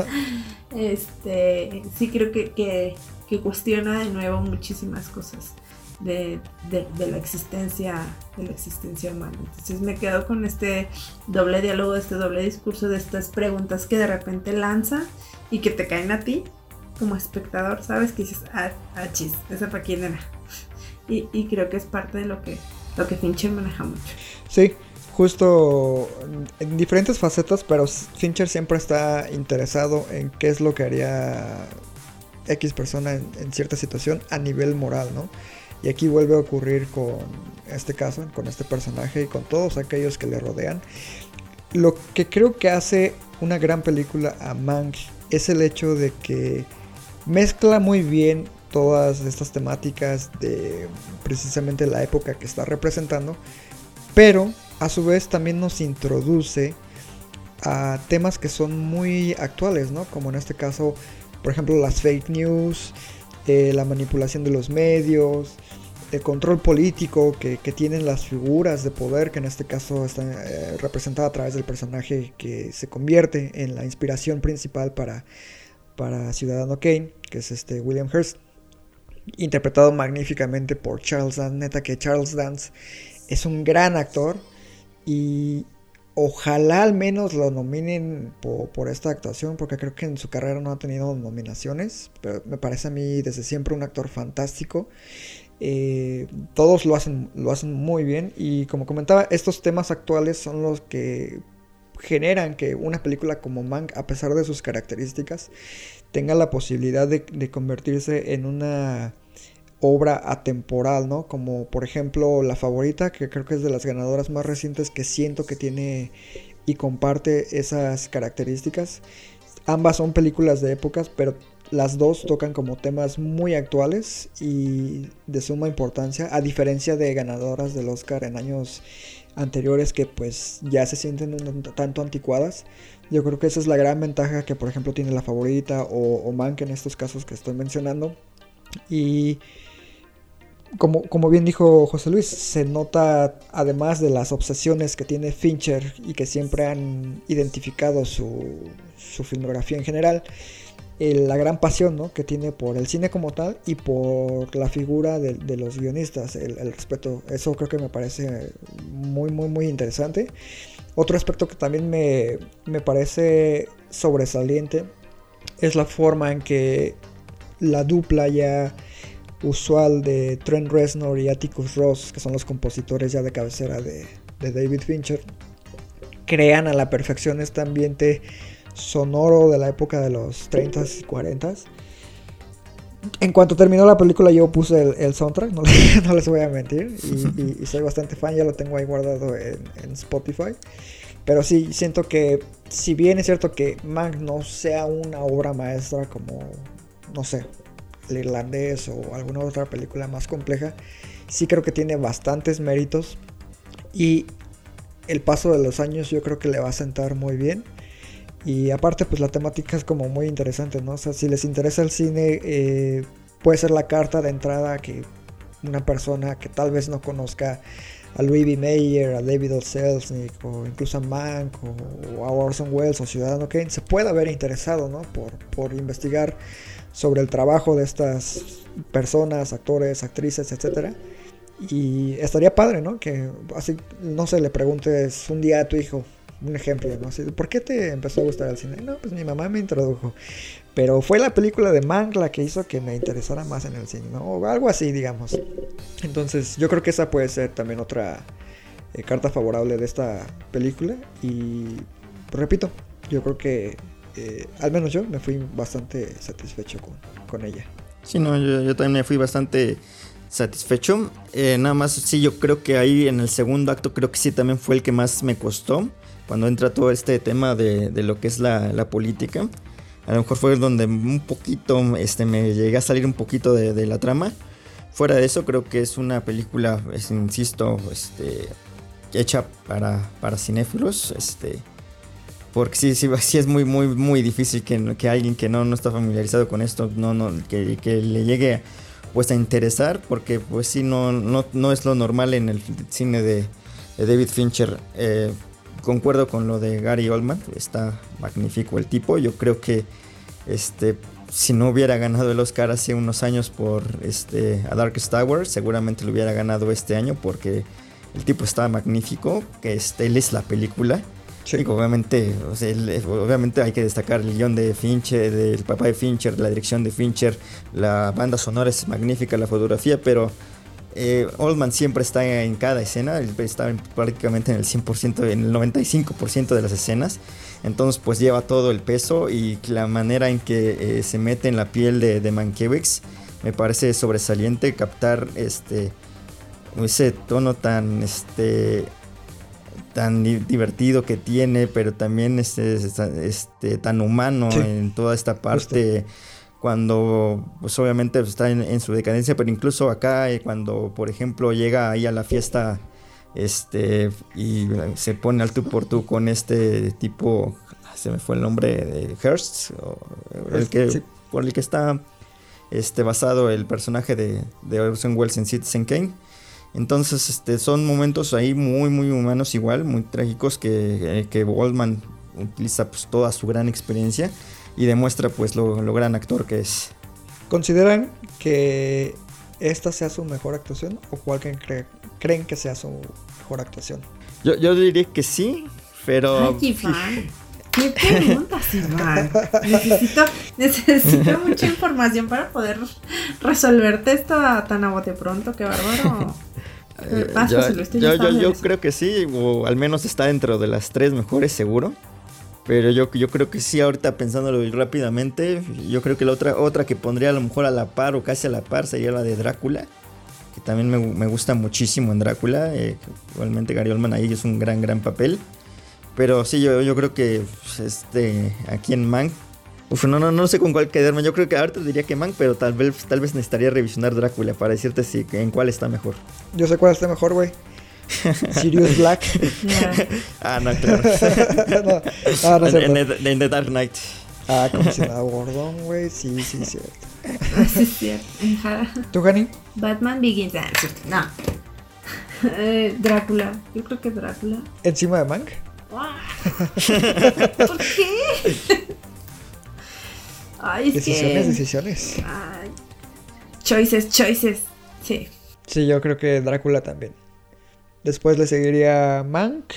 este, sí creo que, que, que cuestiona de nuevo muchísimas cosas de, la existencia de la existencia humana. Entonces me quedo con este doble diálogo, este doble discurso de estas preguntas que de repente lanza y que te caen a ti como espectador, sabes que dices, ah, ah chis, esa para quién era. Y, y, creo que es parte de lo que, lo que Fincher maneja mucho. Sí, justo en diferentes facetas, pero Fincher siempre está interesado en qué es lo que haría X persona en, cierta situación a nivel moral, ¿no? Y aquí vuelve a ocurrir con este caso, con este personaje y con todos aquellos que le rodean. Lo que creo que hace una gran película a Mank es el hecho de que mezcla muy bien todas estas temáticas de precisamente la época que está representando, pero a su vez también nos introduce a temas que son muy actuales, ¿no? Como en este caso, por ejemplo, las fake news, eh, la manipulación de los medios, el control político que, tienen las figuras de poder, que en este caso está eh, representada a través del personaje que se convierte en la inspiración principal para, para Ciudadano Kane, que es este William Hurst, interpretado magníficamente por Charles Dance, neta que Charles Dance es un gran actor y ojalá al menos lo nominen por, esta actuación, porque creo que en su carrera no ha tenido nominaciones, pero me parece a mí desde siempre un actor fantástico. Eh, todos lo hacen, lo hacen muy bien y como comentaba, estos temas actuales son los que generan que una película como Mank, a pesar de sus características, tenga la posibilidad de, convertirse en una obra atemporal, ¿no? Como por ejemplo La Favorita, que creo que es de las ganadoras más recientes que siento que tiene y comparte esas características. Ambas son películas de épocas, pero las dos tocan como temas muy actuales y de suma importancia, a diferencia de ganadoras del Oscar en años anteriores que pues ya se sienten un tanto anticuadas. Yo creo que esa es la gran ventaja que por ejemplo tiene la favorita o, o Mank en estos casos que estoy mencionando. Y como, como, bien dijo José Luis, se nota además de las obsesiones que tiene Fincher y que siempre han identificado su, su filmografía en general, la gran pasión que tiene por el cine como tal y por la figura de, los guionistas, el, respeto. Eso creo que me parece muy, muy, muy interesante. Otro aspecto que también me, me parece sobresaliente es la forma en que la dupla ya usual de Trent Reznor y Atticus Ross, que son los compositores ya de cabecera de, de David Fincher, crean a la perfección este ambiente sonoro de la época de los 30s y 40s. En cuanto terminó la película yo puse el, soundtrack, no, les- voy a mentir, y, soy bastante fan, ya lo tengo ahí guardado en, en Spotify. Pero sí, siento que si bien es cierto que Mank no sea una obra maestra como, no sé, el irlandés o alguna otra película más compleja, sí creo que tiene bastantes méritos y el paso de los años yo creo que le va a sentar muy bien. Y aparte, pues la temática es como muy interesante, ¿no? O sea, si les interesa el cine, eh, puede ser la carta de entrada que una persona que tal vez no conozca a Louis B. Mayer, a David O. Selznick, o incluso a Mank, o, a Orson Welles, o Ciudadano Kane, se pueda haber interesado, ¿no? Por, por investigar sobre el trabajo de estas personas, actores, actrices, etcétera. Y estaría padre, ¿no? Que así, no sé, le preguntes un día a tu hijo, un ejemplo, ¿no? Así, ¿por qué te empezó a gustar el cine? No, pues mi mamá me introdujo. Pero fue la película de Mank la que hizo que me interesara más en el cine, ¿no? O algo así, digamos. Entonces, yo creo que esa puede ser también otra eh, carta favorable de esta película. Y pues, repito, yo creo que eh, al menos yo me fui bastante satisfecho con, con ella. Sí, no, yo, yo también me fui bastante satisfecho. Eh, nada más, sí, yo creo que ahí en el segundo acto, creo que sí también fue el que más me costó. Cuando entra todo este tema de, lo que es la, política. A lo mejor fue donde un poquito este, me llegué a salir un poquito de, la trama. Fuera de eso, creo que es una película, insisto, este, hecha para, para cinéfilos. Este, porque sí, sí, sí es muy, muy, muy difícil que, que alguien que no, no está familiarizado con esto, no, no, que, que le llegue pues a interesar, porque pues sí, no, no, no es lo normal en el cine de, de David Fincher. Eh, concuerdo con lo de Gary Oldman, está magnífico el tipo. Yo creo que este, si no hubiera ganado el Oscar hace unos años por este, A Darkest Tower, seguramente lo hubiera ganado este año porque el tipo está magnífico, que este, él es la película. Obviamente, o sea, el- obviamente hay que destacar el guion de Fincher, del papá de Fincher, la dirección de Fincher, la banda sonora es magnífica, la fotografía, pero eh, Oldman siempre está en cada escena, él está en- prácticamente en el 100%, en el 95% de las escenas, entonces pues lleva todo el peso y la manera en que eh, se mete en la piel de, de Mankiewicz me parece sobresaliente captar este ese tono tan este tan di- divertido que tiene, pero también este, este tan humano Sí. en toda esta parte cuando pues obviamente pues, está en, en su decadencia, pero incluso acá eh, cuando por ejemplo llega ahí a la fiesta este y se pone al tú por tú con este tipo se me fue el nombre de Hearst o el que Sí. por el que está este basado el personaje de, de Orson Welles en Citizen Kane entonces, este, son momentos ahí muy, muy humanos igual, muy trágicos que, eh, que Waldman utiliza pues, toda su gran experiencia y demuestra pues lo, lo gran actor que es. ¿Consideran que esta sea su mejor actuación o cuál creen, cree- creen que sea su mejor actuación? Yo, yo diría que sí, pero... Ay, Iván. ¿Qué preguntas, Iván? Necesito, necesito mucha información para poder resolverte esto tan a bote pronto, qué bárbaro. eh, Paso, yo, si lo estoy yo, yo- yo creo que sí, o al menos está dentro de las tres mejores seguro. Pero yo, yo creo que sí, ahorita pensándolo rápidamente, yo creo que la otra, otra que pondría a lo mejor a la par o casi a la par sería la de Drácula. Que también me, me gusta muchísimo en Drácula. eh, igualmente Gary Oldman ahí es un gran, gran papel. Pero sí, yo, yo creo que pues, este, aquí en Mank. Uf, no, no, no sé con cuál quedarme. Yo creo que ahorita diría que Mank, pero tal vez, tal vez necesitaría revisionar Drácula para decirte si, en cuál está mejor. Yo sé cuál está mejor, güey. Sirius Black. Ah, no, claro. no, ah, no en, en. The- en The Dark Knight. Ah, comisionado Gordon, güey. Sí, sí, cierto. Sí, es cierto. ¿Tú, Gani? Batman Begins. Ah. No. Eh, Drácula. Yo creo que Drácula. ¿Encima de Mank? ¿Por qué? Ay, es Decisiones, que. decisiones. Ay. Choices, choices. Sí. Sí, yo creo que Drácula también. Después le seguiría Mank.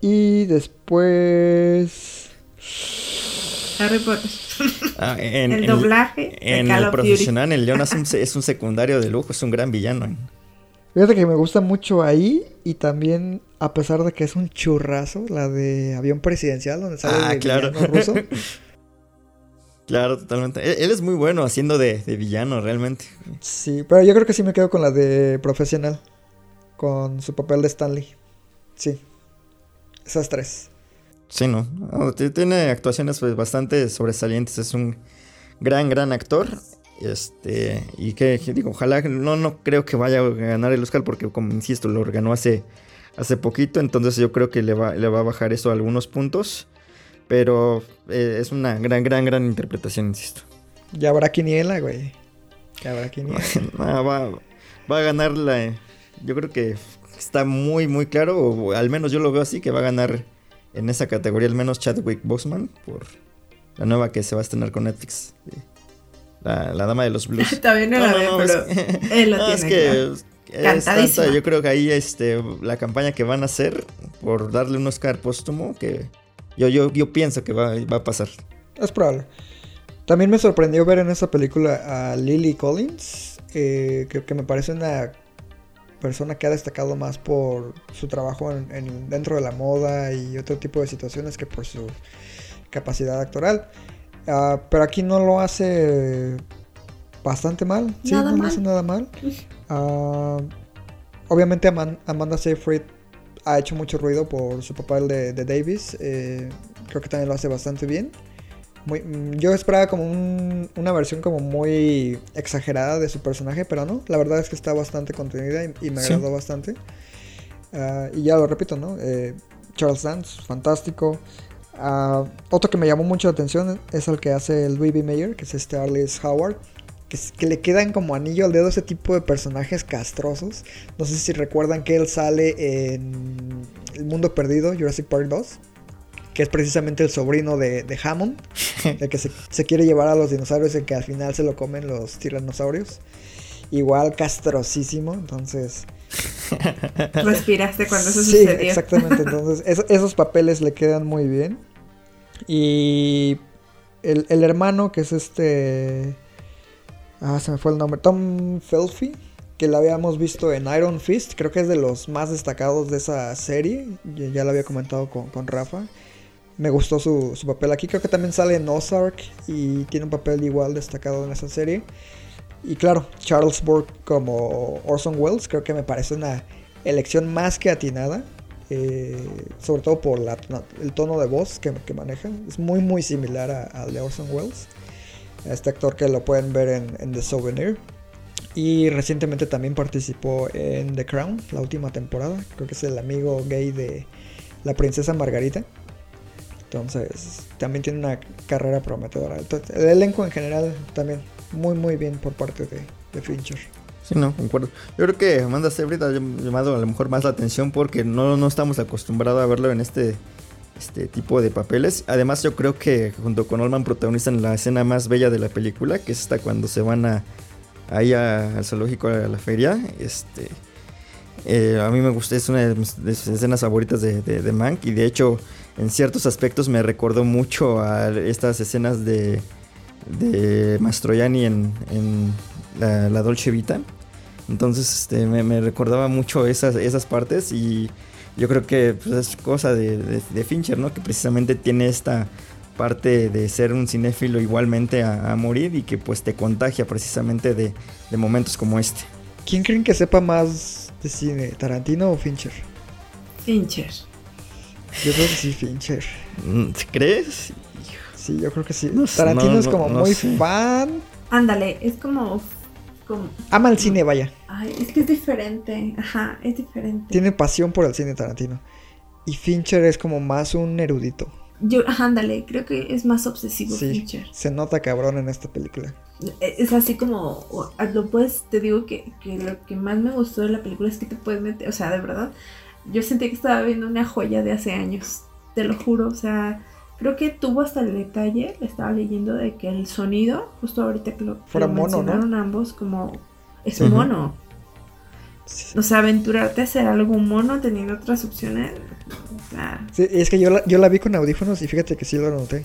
Y después. Harry Potter. Ah, en, El en- doblaje de En Call el profesional, el Leon es un, es un secundario de lujo, es un gran villano. Fíjate que me gusta mucho ahí y también, a pesar de que es un churrazo, la de avión presidencial, donde sale Ah, el claro. villano ruso. Claro, totalmente. Él, él es muy bueno haciendo de, de villano, realmente. Sí, pero yo creo que sí me quedo con la de profesional, con su papel de Stanley. Sí, esas tres. Sí, ¿no? Tiene actuaciones pues, bastante sobresalientes. Es un gran, gran actor. Este, y que, que digo, ojalá, no, no creo que vaya a ganar el Oscar porque, como insisto, lo ganó hace, hace poquito. Entonces yo creo que le va, le va a bajar eso a algunos puntos. Pero eh, es una gran, gran, gran interpretación, insisto. Ya habrá quiniela, güey. Ya habrá quiniela. No, va, va a ganar la... Yo creo que está muy, muy claro, o al menos yo lo veo así, que va a ganar en esa categoría al menos Chadwick Boseman por la nueva que se va a estrenar con Netflix. eh, La, la Dama de los Blues. Todavía no la veo, pero que- él lo no, es que claro. es Cantadísima. tanta, yo creo que ahí este, la campaña que van a hacer por darle un Oscar póstumo que yo, yo, yo pienso que va, va a pasar. Es probable. También me sorprendió ver en esa película a Lily Collins, eh, que, que me parece una persona que ha destacado más por su trabajo en, en- dentro de la moda y otro tipo de situaciones que por su capacidad actoral. Ah, pero aquí no lo hace bastante mal. Sí, Nada no lo hace nada mal. Ah, obviamente Aman- Amanda Seyfried ha hecho mucho ruido por su papel de, de Davis. eh, creo que también lo hace bastante bien. Muy- yo esperaba como un- una versión como muy exagerada de su personaje, pero no. La verdad es que está bastante contenida y, y me Sí. agradó bastante. Ah, y ya lo repito, ¿no? Eh, Charles Dance, fantástico. Ah, otro que me llamó mucho la atención es el que hace el Louis B. Mayer, que es este Arliss Howard. Que, es- que le quedan como anillo al dedo ese tipo de personajes castrosos. No sé si recuerdan que él sale en El Mundo Perdido, Jurassic Park 2. Que es precisamente el sobrino de, de Hammond. El que se, se quiere llevar a los dinosaurios y que al final se lo comen los tiranosaurios. Igual castrosísimo. Entonces... Respiraste cuando eso sí, sucedió. exactamente. Entonces, eso- esos papeles le quedan muy bien. Y el, el hermano, que es este. Ah, se me fue el nombre. Tom Felfy, que lo habíamos visto en Iron Fist. Creo que es de los más destacados de esa serie. Ya, ya lo había comentado con, con Rafa. Me gustó su, su papel aquí. Creo que también sale en Ozark y tiene un papel igual destacado en esa serie. Y claro, Charles Burke como Orson Welles creo que me parece una elección más que atinada. eh, sobre todo por la- el tono de voz que, que maneja. Es muy muy similar al de Orson Welles. A Este actor que lo pueden ver en, en The Souvenir. Y recientemente también participó en The Crown, la última temporada. Creo que es el amigo gay de la princesa Margarita. Entonces, también tiene una carrera prometedora. Entonces, el elenco en general también muy muy bien por parte de, Fincher. Sí, no, concuerdo. Yo creo que Amanda Seyfried ha llam- llamado a lo mejor más la atención porque no, no estamos acostumbrados a verlo en este, este tipo de papeles. Además, yo creo que junto con Olman protagonizan la escena más bella de la película, que es esta cuando se van a, ahí al zoológico, a la feria. Este, eh, a mí me gusta, es una de mis, escenas favoritas de, de, de Mank y de hecho en ciertos aspectos me recordó mucho a estas escenas de, de Mastroianni en, en la, la Dolce Vita. Entonces este, me, me recordaba mucho esas, esas partes y yo creo que pues, es cosa de, Fincher, ¿no? Que precisamente tiene esta parte de ser un cinéfilo igualmente a, a morir y que pues te contagia precisamente de momentos como este. ¿Quién creen que sepa más de cine, Tarantino o Fincher? Fincher. Yo creo que sí, Fincher. Mm, ¿Crees? Sí, yo creo que sí. No Tarantino no, es como no muy sé. fan. Ándale, es como, como. Ama el cine, vaya. Ay, es que es diferente. Ajá, es diferente. Tiene pasión por el cine Tarantino. Y Fincher es como más un erudito. Yo, ándale, creo que es más obsesivo Sí, Fincher. se nota cabrón en esta película. Es así como, lo puedes, te digo que, que lo que más me gustó de la película es que te puedes meter, o sea, de verdad, yo sentí que estaba viendo una joya de hace años, te lo juro, o sea, creo que tuvo hasta el detalle, le estaba leyendo de que el sonido, justo ahorita que lo, Fuera lo mono, ¿no? mencionaron ambos, como es Ujú. mono. O sea, aventurarte a hacer algo mono teniendo otras opciones. O sea, Sí, es que yo la, yo la vi con audífonos y fíjate que sí lo noté.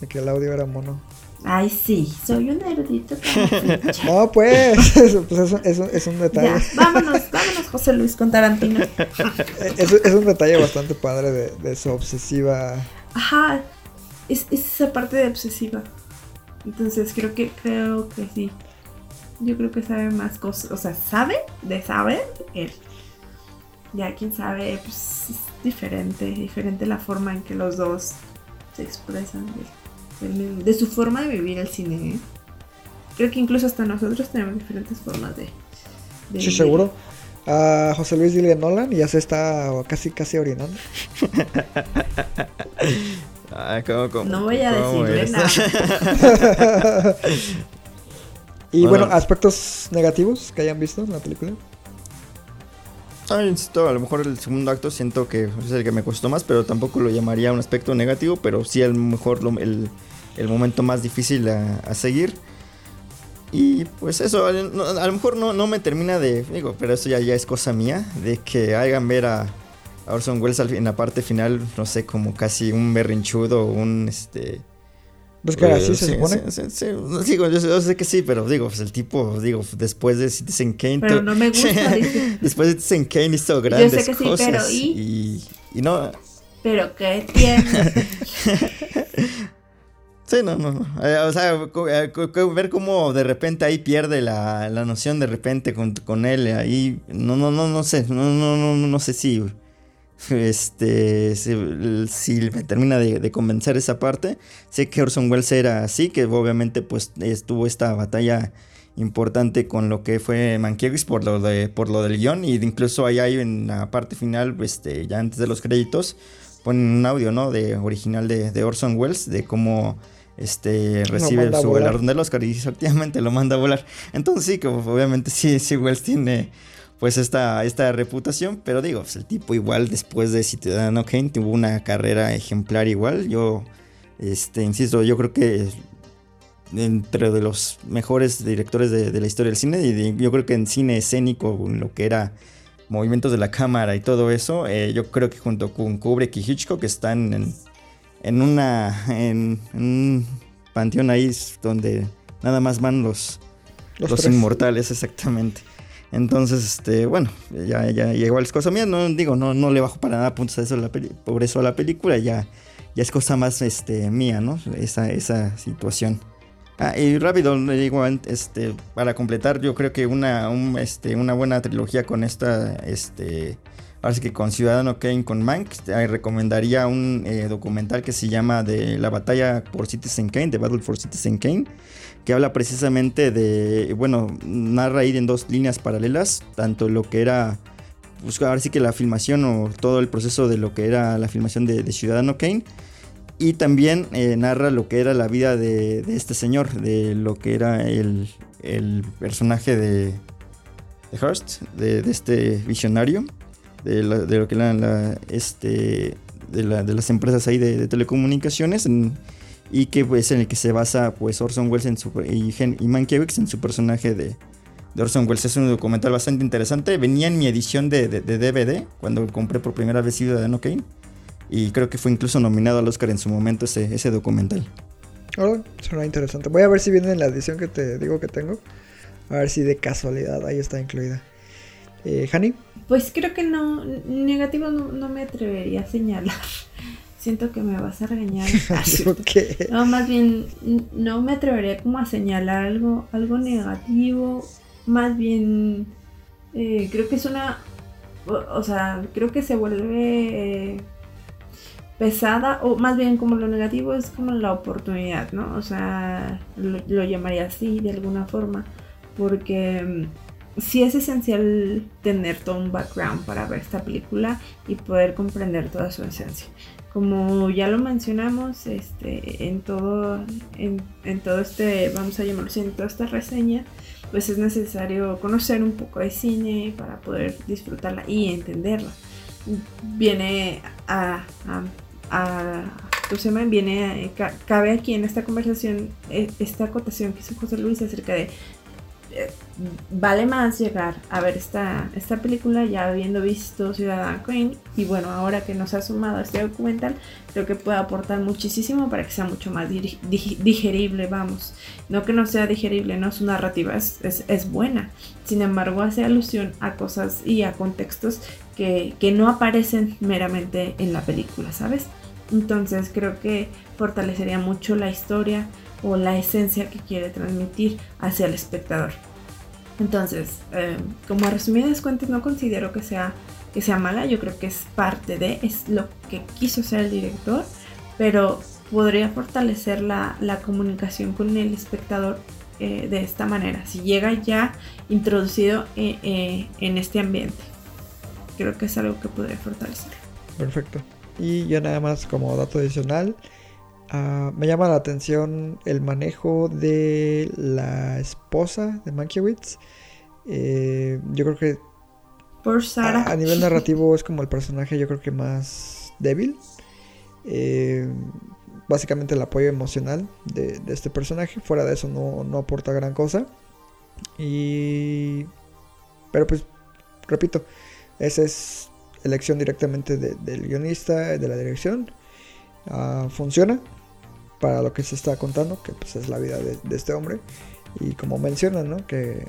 De que el audio era mono. ay, sí, soy un erudito. No, pues, pues es, un- es un- es un detalle. Ya, vámonos, vámonos José Luis con Tarantino. es, es un detalle bastante padre de, de su obsesiva. Ajá, es, es esa parte de obsesiva. Entonces creo que creo que sí. Yo creo que sabe más cosas. O sea, sabe de saber él. Ya quien sabe, pues es diferente. Diferente la forma en que los dos se expresan. De, de- de su forma de vivir el cine. ¿eh? Creo que incluso hasta nosotros tenemos diferentes formas de. de Sí, vivir. seguro. A José Luis dile Nolan y ya se está casi casi orinando. ¿cómo, cómo- No voy a decirle eres? nada. Y Bueno. bueno, aspectos negativos que hayan visto en la película. Ah, insisto, a lo mejor el segundo acto siento que es el que me costó más, pero tampoco lo llamaría un aspecto negativo, pero sí a lo mejor el, el momento más difícil a, seguir. Y pues eso, a, lo mejor no, no me termina de, digo, pero eso ya, ya es cosa mía, de que hagan ver a, Orson Welles en la parte final, no sé, como casi un berrinchudo un, este... Pues que así eh, se sí, supone. sí, sí, sí, digo, yo, sé- yo sé que sí, pero digo, pues el tipo, digo, después de Citizen Kane... Pero no me gusta, dice. Después de Citizen Kane hizo grandes sé que sí, cosas. pero ¿y? y, y no. Pero ¿qué tiene? Sí, no, no. no. Eh, o sea, eh, ver cómo de repente ahí pierde la, la noción de repente con, con él ahí. No, no, no, no sé. No, no, no, no, no sé si. Este. Si, si me termina de, de convencer esa parte. Sé que Orson Welles era así, que obviamente pues estuvo esta batalla importante con lo que fue Mankiewicz por lo de por lo del guion y incluso ahí hay en la parte final este ya antes de los créditos ponen un audio no de original de, de Orson Welles de cómo este recibe su galardón del Oscar y efectivamente lo manda a volar entonces sí como obviamente sí sí Welles tiene pues esta, esta reputación, pero digo, pues, el tipo igual después de Ciudadano Kane tuvo una carrera ejemplar igual. Yo, este, insisto, yo creo que entre de los mejores directores de, de la historia del cine, y de- yo creo que en cine escénico, en lo que era movimientos de la cámara y todo eso, eh, yo creo que junto con Kubrick y Hitchcock están en, en una en, en un panteón ahí donde nada más van los, Los inmortales, exactamente. Entonces, este, bueno, ya, ya, igual es cosa mía, no digo, no, no le bajo para nada puntos a eso por eso a la película, ya, ya es cosa más este, mía, ¿no? Esa, esa situación. Ah, y rápido, digo, este, para completar, yo creo que una, un, este, una buena trilogía con esta, este, ahora sí que con Ciudadano Kane, con Mank, eh, recomendaría un eh, documental que se llama de la batalla por Citizen Kane, The Battle for Citizen Kane, que habla precisamente de, bueno, narra ir en dos líneas paralelas, tanto lo que era, pues ahora sí que la filmación o todo el proceso de lo que era la filmación de, Ciudadano Kane, y también eh, narra lo que era la vida de, este señor, de lo que era el, el personaje de, de Hearst, de, este visionario, de, la- de lo que eran la, este, de, la- de las empresas ahí de, telecomunicaciones, y que pues en el que se basa pues Orson Welles en su, y, y Mankiewicz en su personaje de, de Orson Welles. Es un documental bastante interesante. Venía en mi edición de, de- de DVD cuando compré por primera vez Ciudadano Kane. Y creo que fue incluso nominado al Oscar en su momento ese, ese documental. Ahora, suena interesante. Voy a ver si viene en la edición que te digo que tengo. A ver si de casualidad ahí está incluida. Eh, Hani, Pues creo que no, negativo no, no me atrevería a señalar. Siento que me vas a regañar. Ah, ¿por qué? No, más bien no me atrevería como a señalar algo, algo negativo. Más bien eh, creo que es una, o, o sea, creo que se vuelve eh, pesada o más bien como lo negativo es como la oportunidad, ¿no? O sea, lo, lo llamaría así de alguna forma porque mm, sí es esencial tener todo un background para ver esta película y poder comprender toda su esencia. Como ya lo mencionamos, este, en todo, en, en todo este, vamos a llamarlo en toda esta reseña, pues es necesario conocer un poco de cine para poder disfrutarla y entenderla. Viene a, a, a ¿cómo se llama? Viene, a- ca- cabe aquí en esta conversación eh, esta acotación que hizo José Luis acerca de eh, vale más llegar a ver esta, esta película ya habiendo visto Ciudadana Queen y bueno, ahora que nos ha sumado a este documental, creo que puede aportar muchísimo para que sea mucho más digerible, vamos. No que no sea digerible, no su narrativa es, es, es buena, sin embargo hace alusión a cosas y a contextos que, que no aparecen meramente en la película, ¿sabes? Entonces creo que fortalecería mucho la historia o la esencia que quiere transmitir hacia el espectador. Entonces, eh, como a resumidas cuentas, no considero que sea, que sea mala, yo creo que es parte de, es lo que quiso ser el director, pero podría fortalecer la, la comunicación con el espectador eh, de esta manera, si llega ya introducido eh, eh, en este ambiente. Creo que es algo que podría fortalecer. Perfecto. Y ya nada más como dato adicional, ah, me llama la atención el manejo de la esposa de Mankiewicz. Eh, yo creo que Por Sara. a, a nivel narrativo es como el personaje yo creo que más débil. Eh, básicamente el apoyo emocional de, de este personaje. Fuera de eso no, no aporta gran cosa. Y... Pero pues, repito, esa es elección directamente de- del guionista, de la dirección. Ah, funciona para lo que se está contando, que pues es la vida de, este hombre. Y como mencionan, ¿no? Que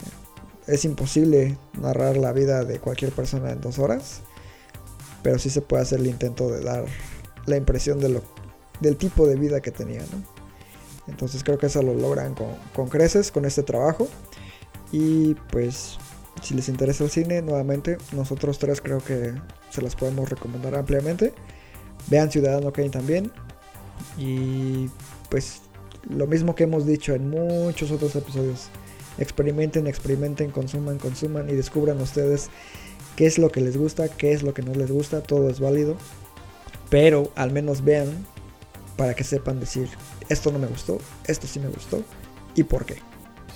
es imposible narrar la vida de cualquier persona en dos horas. Pero sí se puede hacer el intento de dar la impresión del tipo de vida que tenía, ¿no? Entonces creo que eso lo logran con, con creces, con este trabajo. Y pues si les interesa el cine, nuevamente, nosotros tres creo que se las podemos recomendar ampliamente. Vean Ciudadano Kane también. Y pues lo mismo que hemos dicho en muchos otros episodios. Experimenten, experimenten, consuman, consuman y descubran ustedes qué es lo que les gusta, qué es lo que no les gusta, todo es válido. Pero al menos vean para que sepan decir, esto no me gustó, esto sí me gustó y por qué.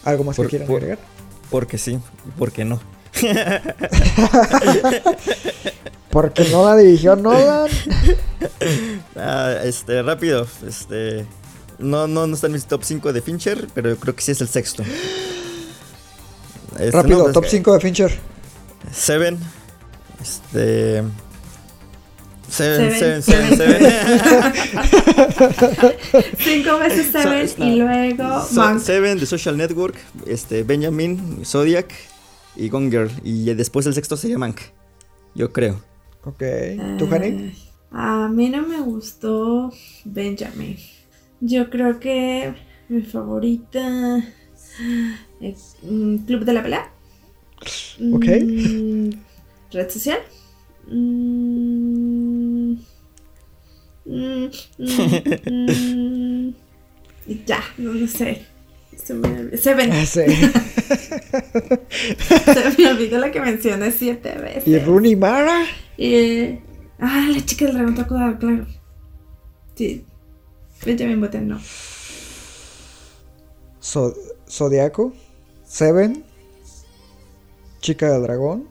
¿Algo más Por- que quieran por- agregar? Porque sí, y porque no. Porque no la dirigió Nolan. Ah, este, rápido. Este. No, no, no está en mis top 5 de Fincher, pero yo creo que sí es el sexto. Este, Rápido, no, pues, top que- 5 de Fincher. Seven. Este. Seven, Seven, seven, seven. Cinco veces Seven y luego So-. Seven de Social Network, este, Benjamin, Zodiac y Gone Girl. Y después el sexto sería Mank. Yo creo. Ok. ¿Tú, Hani? A mí no me gustó Benjamin. Yo creo que mi favorita es mm, Club de la Pelea. Ok. Mm, Red social. Mm, mm, mm, mm, y ya, no, no sé. Se me, Seven. Ah, sí. Se me olvidó la que mencioné siete veces. ¿Y Rooney Mara? Y. Ah, la chica del dragón tacudado, claro. Sí. Benjamin Button, no. So- Zodiaco. Seven. Chica del dragón.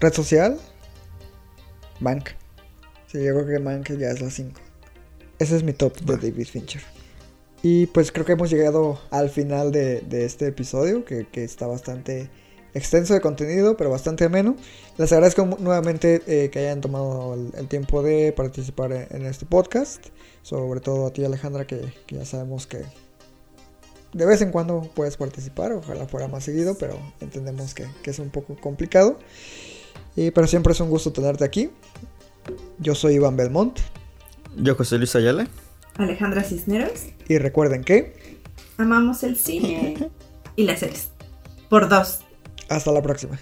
Red social. Mank. Sí, yo creo que Mank ya es la 5. Ese es mi top de David Fincher. Y pues creo que hemos llegado al final de, de este episodio, que, está bastante extenso de contenido, pero bastante ameno. Les agradezco nuevamente eh, que hayan tomado el, tiempo de participar en, en este podcast. Sobre todo a ti Alejandra, que, que ya sabemos que de vez en cuando puedes participar, ojalá fuera más seguido, pero entendemos que, que es un poco complicado. Y, pero siempre es un gusto tenerte aquí. Yo soy Iván Belmont Yo, José Luis Ayala. Alejandra Cisneros. y recuerden que Amamos el cine y las series. Por dos. hasta la próxima.